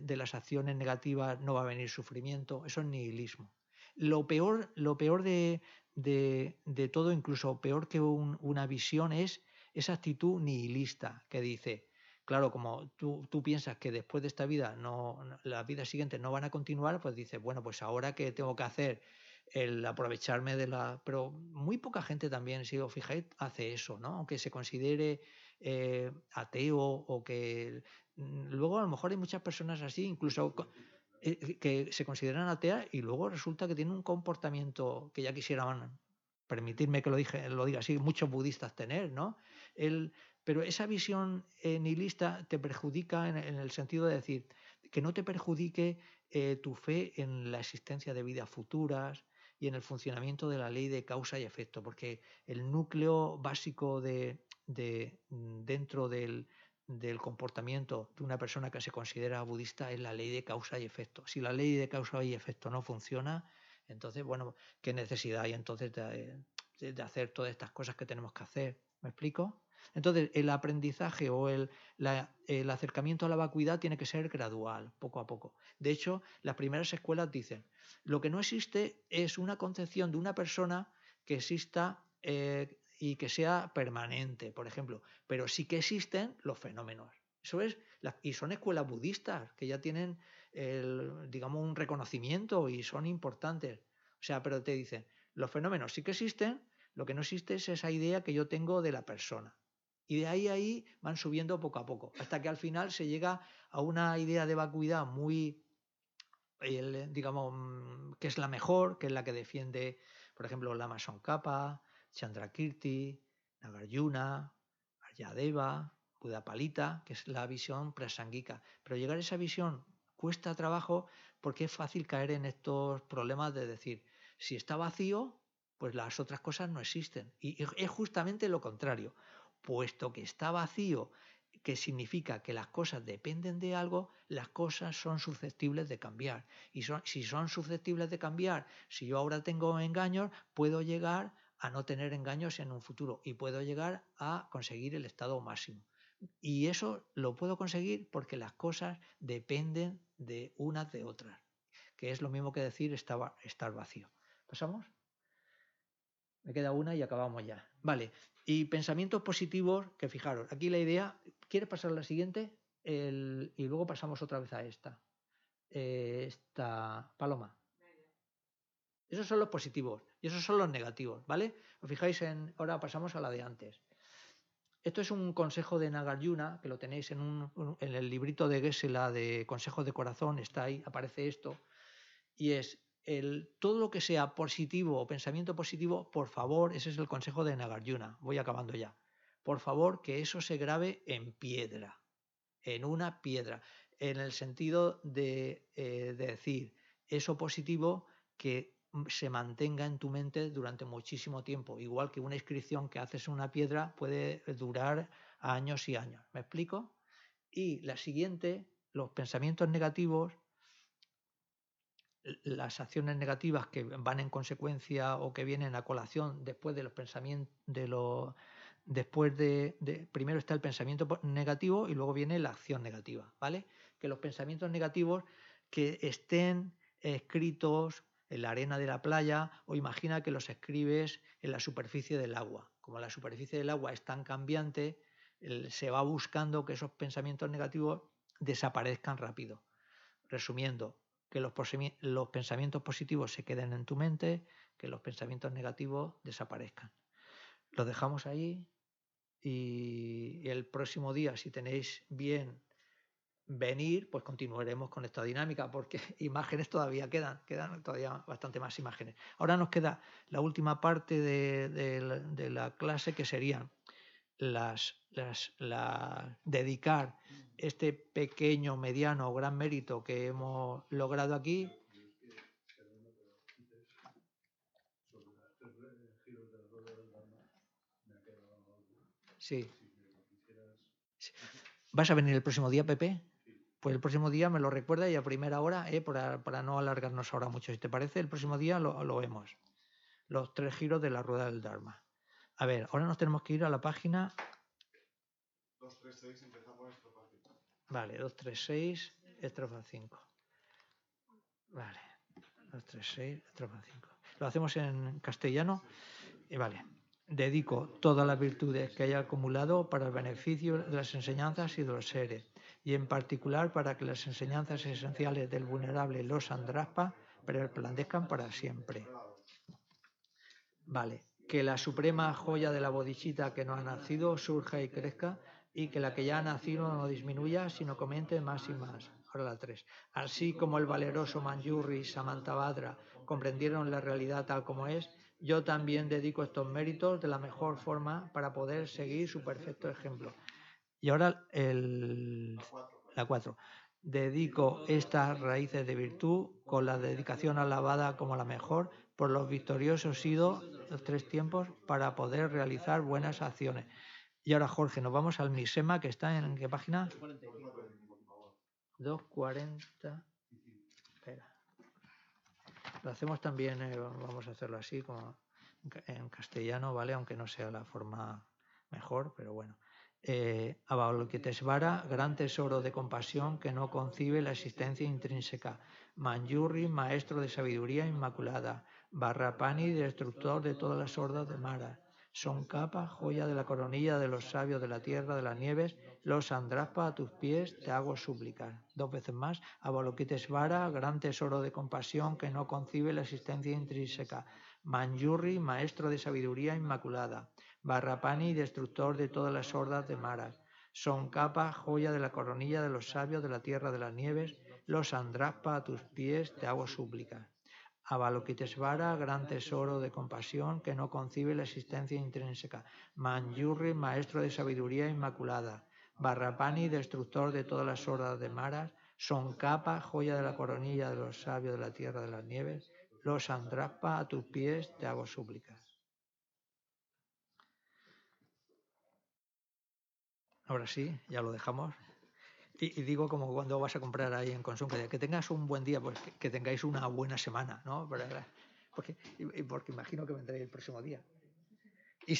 de las acciones negativas no va a venir sufrimiento. Eso es nihilismo. Lo peor, lo peor de, de- todo, incluso peor que un- una visión, es esa actitud nihilista que dice, claro, como tú, tú piensas que después de esta vida, no, no- la vida siguiente no van a continuar, pues dices, bueno, pues ahora que tengo que hacer el aprovecharme de la... Pero muy poca gente también, si os fijáis, hace eso, ¿no? Aunque se considere eh, ateo o que... mm, Luego a lo mejor hay muchas personas así, incluso eh, que se consideran ateas y luego resulta que tienen un comportamiento que ya quisieran, permitirme que lo, dije, lo diga así, muchos budistas tener, ¿no? El, pero esa visión eh, nihilista te perjudica en, el sentido de decir que no te perjudique eh, tu fe en la existencia de vidas futuras y en el funcionamiento de la ley de causa y efecto, porque el núcleo básico de, de- mm, dentro del, del comportamiento de una persona que se considera budista es la ley de causa y efecto. Si la ley de causa y efecto no funciona, entonces, bueno, ¿qué necesidad hay entonces de, hacer todas estas cosas que tenemos que hacer? ¿Me explico? Entonces, el aprendizaje o el, la- el acercamiento a la vacuidad tiene que ser gradual, poco a poco. De hecho, las primeras escuelas dicen, lo que no existe es una concepción de una persona que exista eh, y que sea permanente, por ejemplo, pero sí que existen los fenómenos. Eso es, la- y son escuelas budistas que ya tienen, el, digamos, un reconocimiento y son importantes. O sea, pero te dicen, los fenómenos sí que existen, lo que no existe es esa idea que yo tengo de la persona. Y de ahí a ahí van subiendo poco a poco, hasta que al final se llega a una idea de vacuidad muy, digamos, mm, que es la mejor, que es la que defiende, por ejemplo, Lama Tsongkhapa, Chandrakirti, Nagarjuna, Aryadeva, Budapalita, que es la visión prasanguica. Pero llegar a esa visión cuesta trabajo porque es fácil caer en estos problemas de decir, si está vacío, pues las otras cosas no existen. Y es justamente lo contrario. Puesto que está vacío, que significa que las cosas dependen de algo, las cosas son susceptibles de cambiar. Y si son susceptibles de cambiar, si yo ahora tengo engaños, puedo llegar a no tener engaños en un futuro y puedo llegar a conseguir el estado máximo. Y eso lo puedo conseguir porque las cosas dependen de unas de otras, que es lo mismo que decir estar, estar vacío. ¿Pasamos? Me queda una y acabamos ya. Vale. Y pensamientos positivos, que fijaros, aquí la idea, ¿quieres pasar a la siguiente? El, y luego pasamos otra vez a esta. Eh, esta paloma. Esos son los positivos y esos son los negativos, ¿vale? Os fijáis en, ahora pasamos a la de antes. Esto es un consejo de Nagarjuna, que lo tenéis en, un, en el librito de Gesela de Consejos de Corazón, está ahí, aparece esto, y es el, todo lo que sea positivo o pensamiento positivo, por favor, ese es el consejo de Nagarjuna, voy acabando ya. por favor, que eso se grabe en piedra, en una piedra, en el sentido de, eh, de decir, eso positivo que se mantenga en tu mente durante muchísimo tiempo, igual que una inscripción que haces en una piedra puede durar años y años. ¿Me explico? Y la siguiente, los pensamientos negativos, las acciones negativas que van en consecuencia o que vienen a colación después de los pensamientos de los después de, de- primero está el pensamiento negativo y luego viene la acción negativa, ¿vale? Que los pensamientos negativos que estén escritos en la arena de la playa o imagina que los escribes en la superficie del agua. Como la superficie del agua es tan cambiante, se va buscando que esos pensamientos negativos desaparezcan rápido. Resumiendo, que los pensamientos positivos se queden en tu mente, que los pensamientos negativos desaparezcan. Lo dejamos ahí y el próximo día, si tenéis bien venir, pues continuaremos con esta dinámica, porque imágenes todavía quedan, quedan todavía bastante más imágenes. Ahora nos queda la última parte de, de la- clase que serían las, las, la- dedicar este pequeño, mediano o gran mérito que hemos logrado aquí. Sí. ¿Vas a venir el próximo día, Pepe? Pues el próximo día me lo recuerda y a primera hora, eh, para, para no alargarnos ahora mucho. Si te parece, el próximo día lo, lo vemos. Los tres giros de la rueda del Dharma. A ver, ahora nos tenemos que ir a la página 2, 3, 6, empezamos esto fácil. Vale, 236, estrofa 5. Vale, 236, estrofa 5. Lo hacemos en castellano. Y vale. Dedico todas las virtudes que haya acumulado para el beneficio de las enseñanzas y de los seres, y en particular para que las enseñanzas esenciales del vulnerable los andraspa resplandezcan para siempre. Vale, que la suprema joya de la bodichita que no ha nacido surja y crezca y que la que ya ha nacido no disminuya, sino comente más y más. Ahora la 3. Así como el valeroso Manjurri y Samantabhadra comprendieron la realidad tal como es, yo también dedico estos méritos de la mejor forma para poder seguir su perfecto ejemplo. Y ahora el, la 4. Dedico estas raíces de virtud con la dedicación alabada como la mejor por los victoriosos ido los tres tiempos para poder realizar buenas acciones. Y ahora, Jorge, nos vamos al Misema, que está en qué página? 240. Espera. Lo hacemos también, eh, vamos a hacerlo así, como en castellano, ¿vale? Aunque no sea la forma mejor, pero bueno. Eh, Avalokitesvara, gran tesoro de compasión que no concibe la existencia intrínseca. Manjurri, maestro de sabiduría inmaculada. Barrapani, destructor de todas las hordas de Mara. Soncapa, joya de la coronilla de los sabios de la tierra de las nieves. Los Andraspa, a tus pies te hago súplicas. Dos veces más. Avalokitesvara, gran tesoro de compasión que no concibe la existencia intrínseca. Manjurri, maestro de sabiduría inmaculada. Barrapani, destructor de todas las hordas de Maras. Soncapa, joya de la coronilla de los sabios de la tierra de las nieves. Los Andraspa, a tus pies te hago súplicas. Avalokitesvara, gran tesoro de compasión que no concibe la existencia intrínseca. Manjurri, maestro de sabiduría inmaculada. Barrapani, destructor de todas las hordas de Maras. Soncapa, joya de la coronilla de los sabios de la tierra de las nieves. Los Andraspa, a tus pies te hago súplicas. Ahora sí, ya lo dejamos. Y, digo como cuando vas a comprar ahí en Consum, que, que tengas un buen día, pues que, tengáis una buena semana, ¿no? Porque, porque imagino que vendré el próximo día.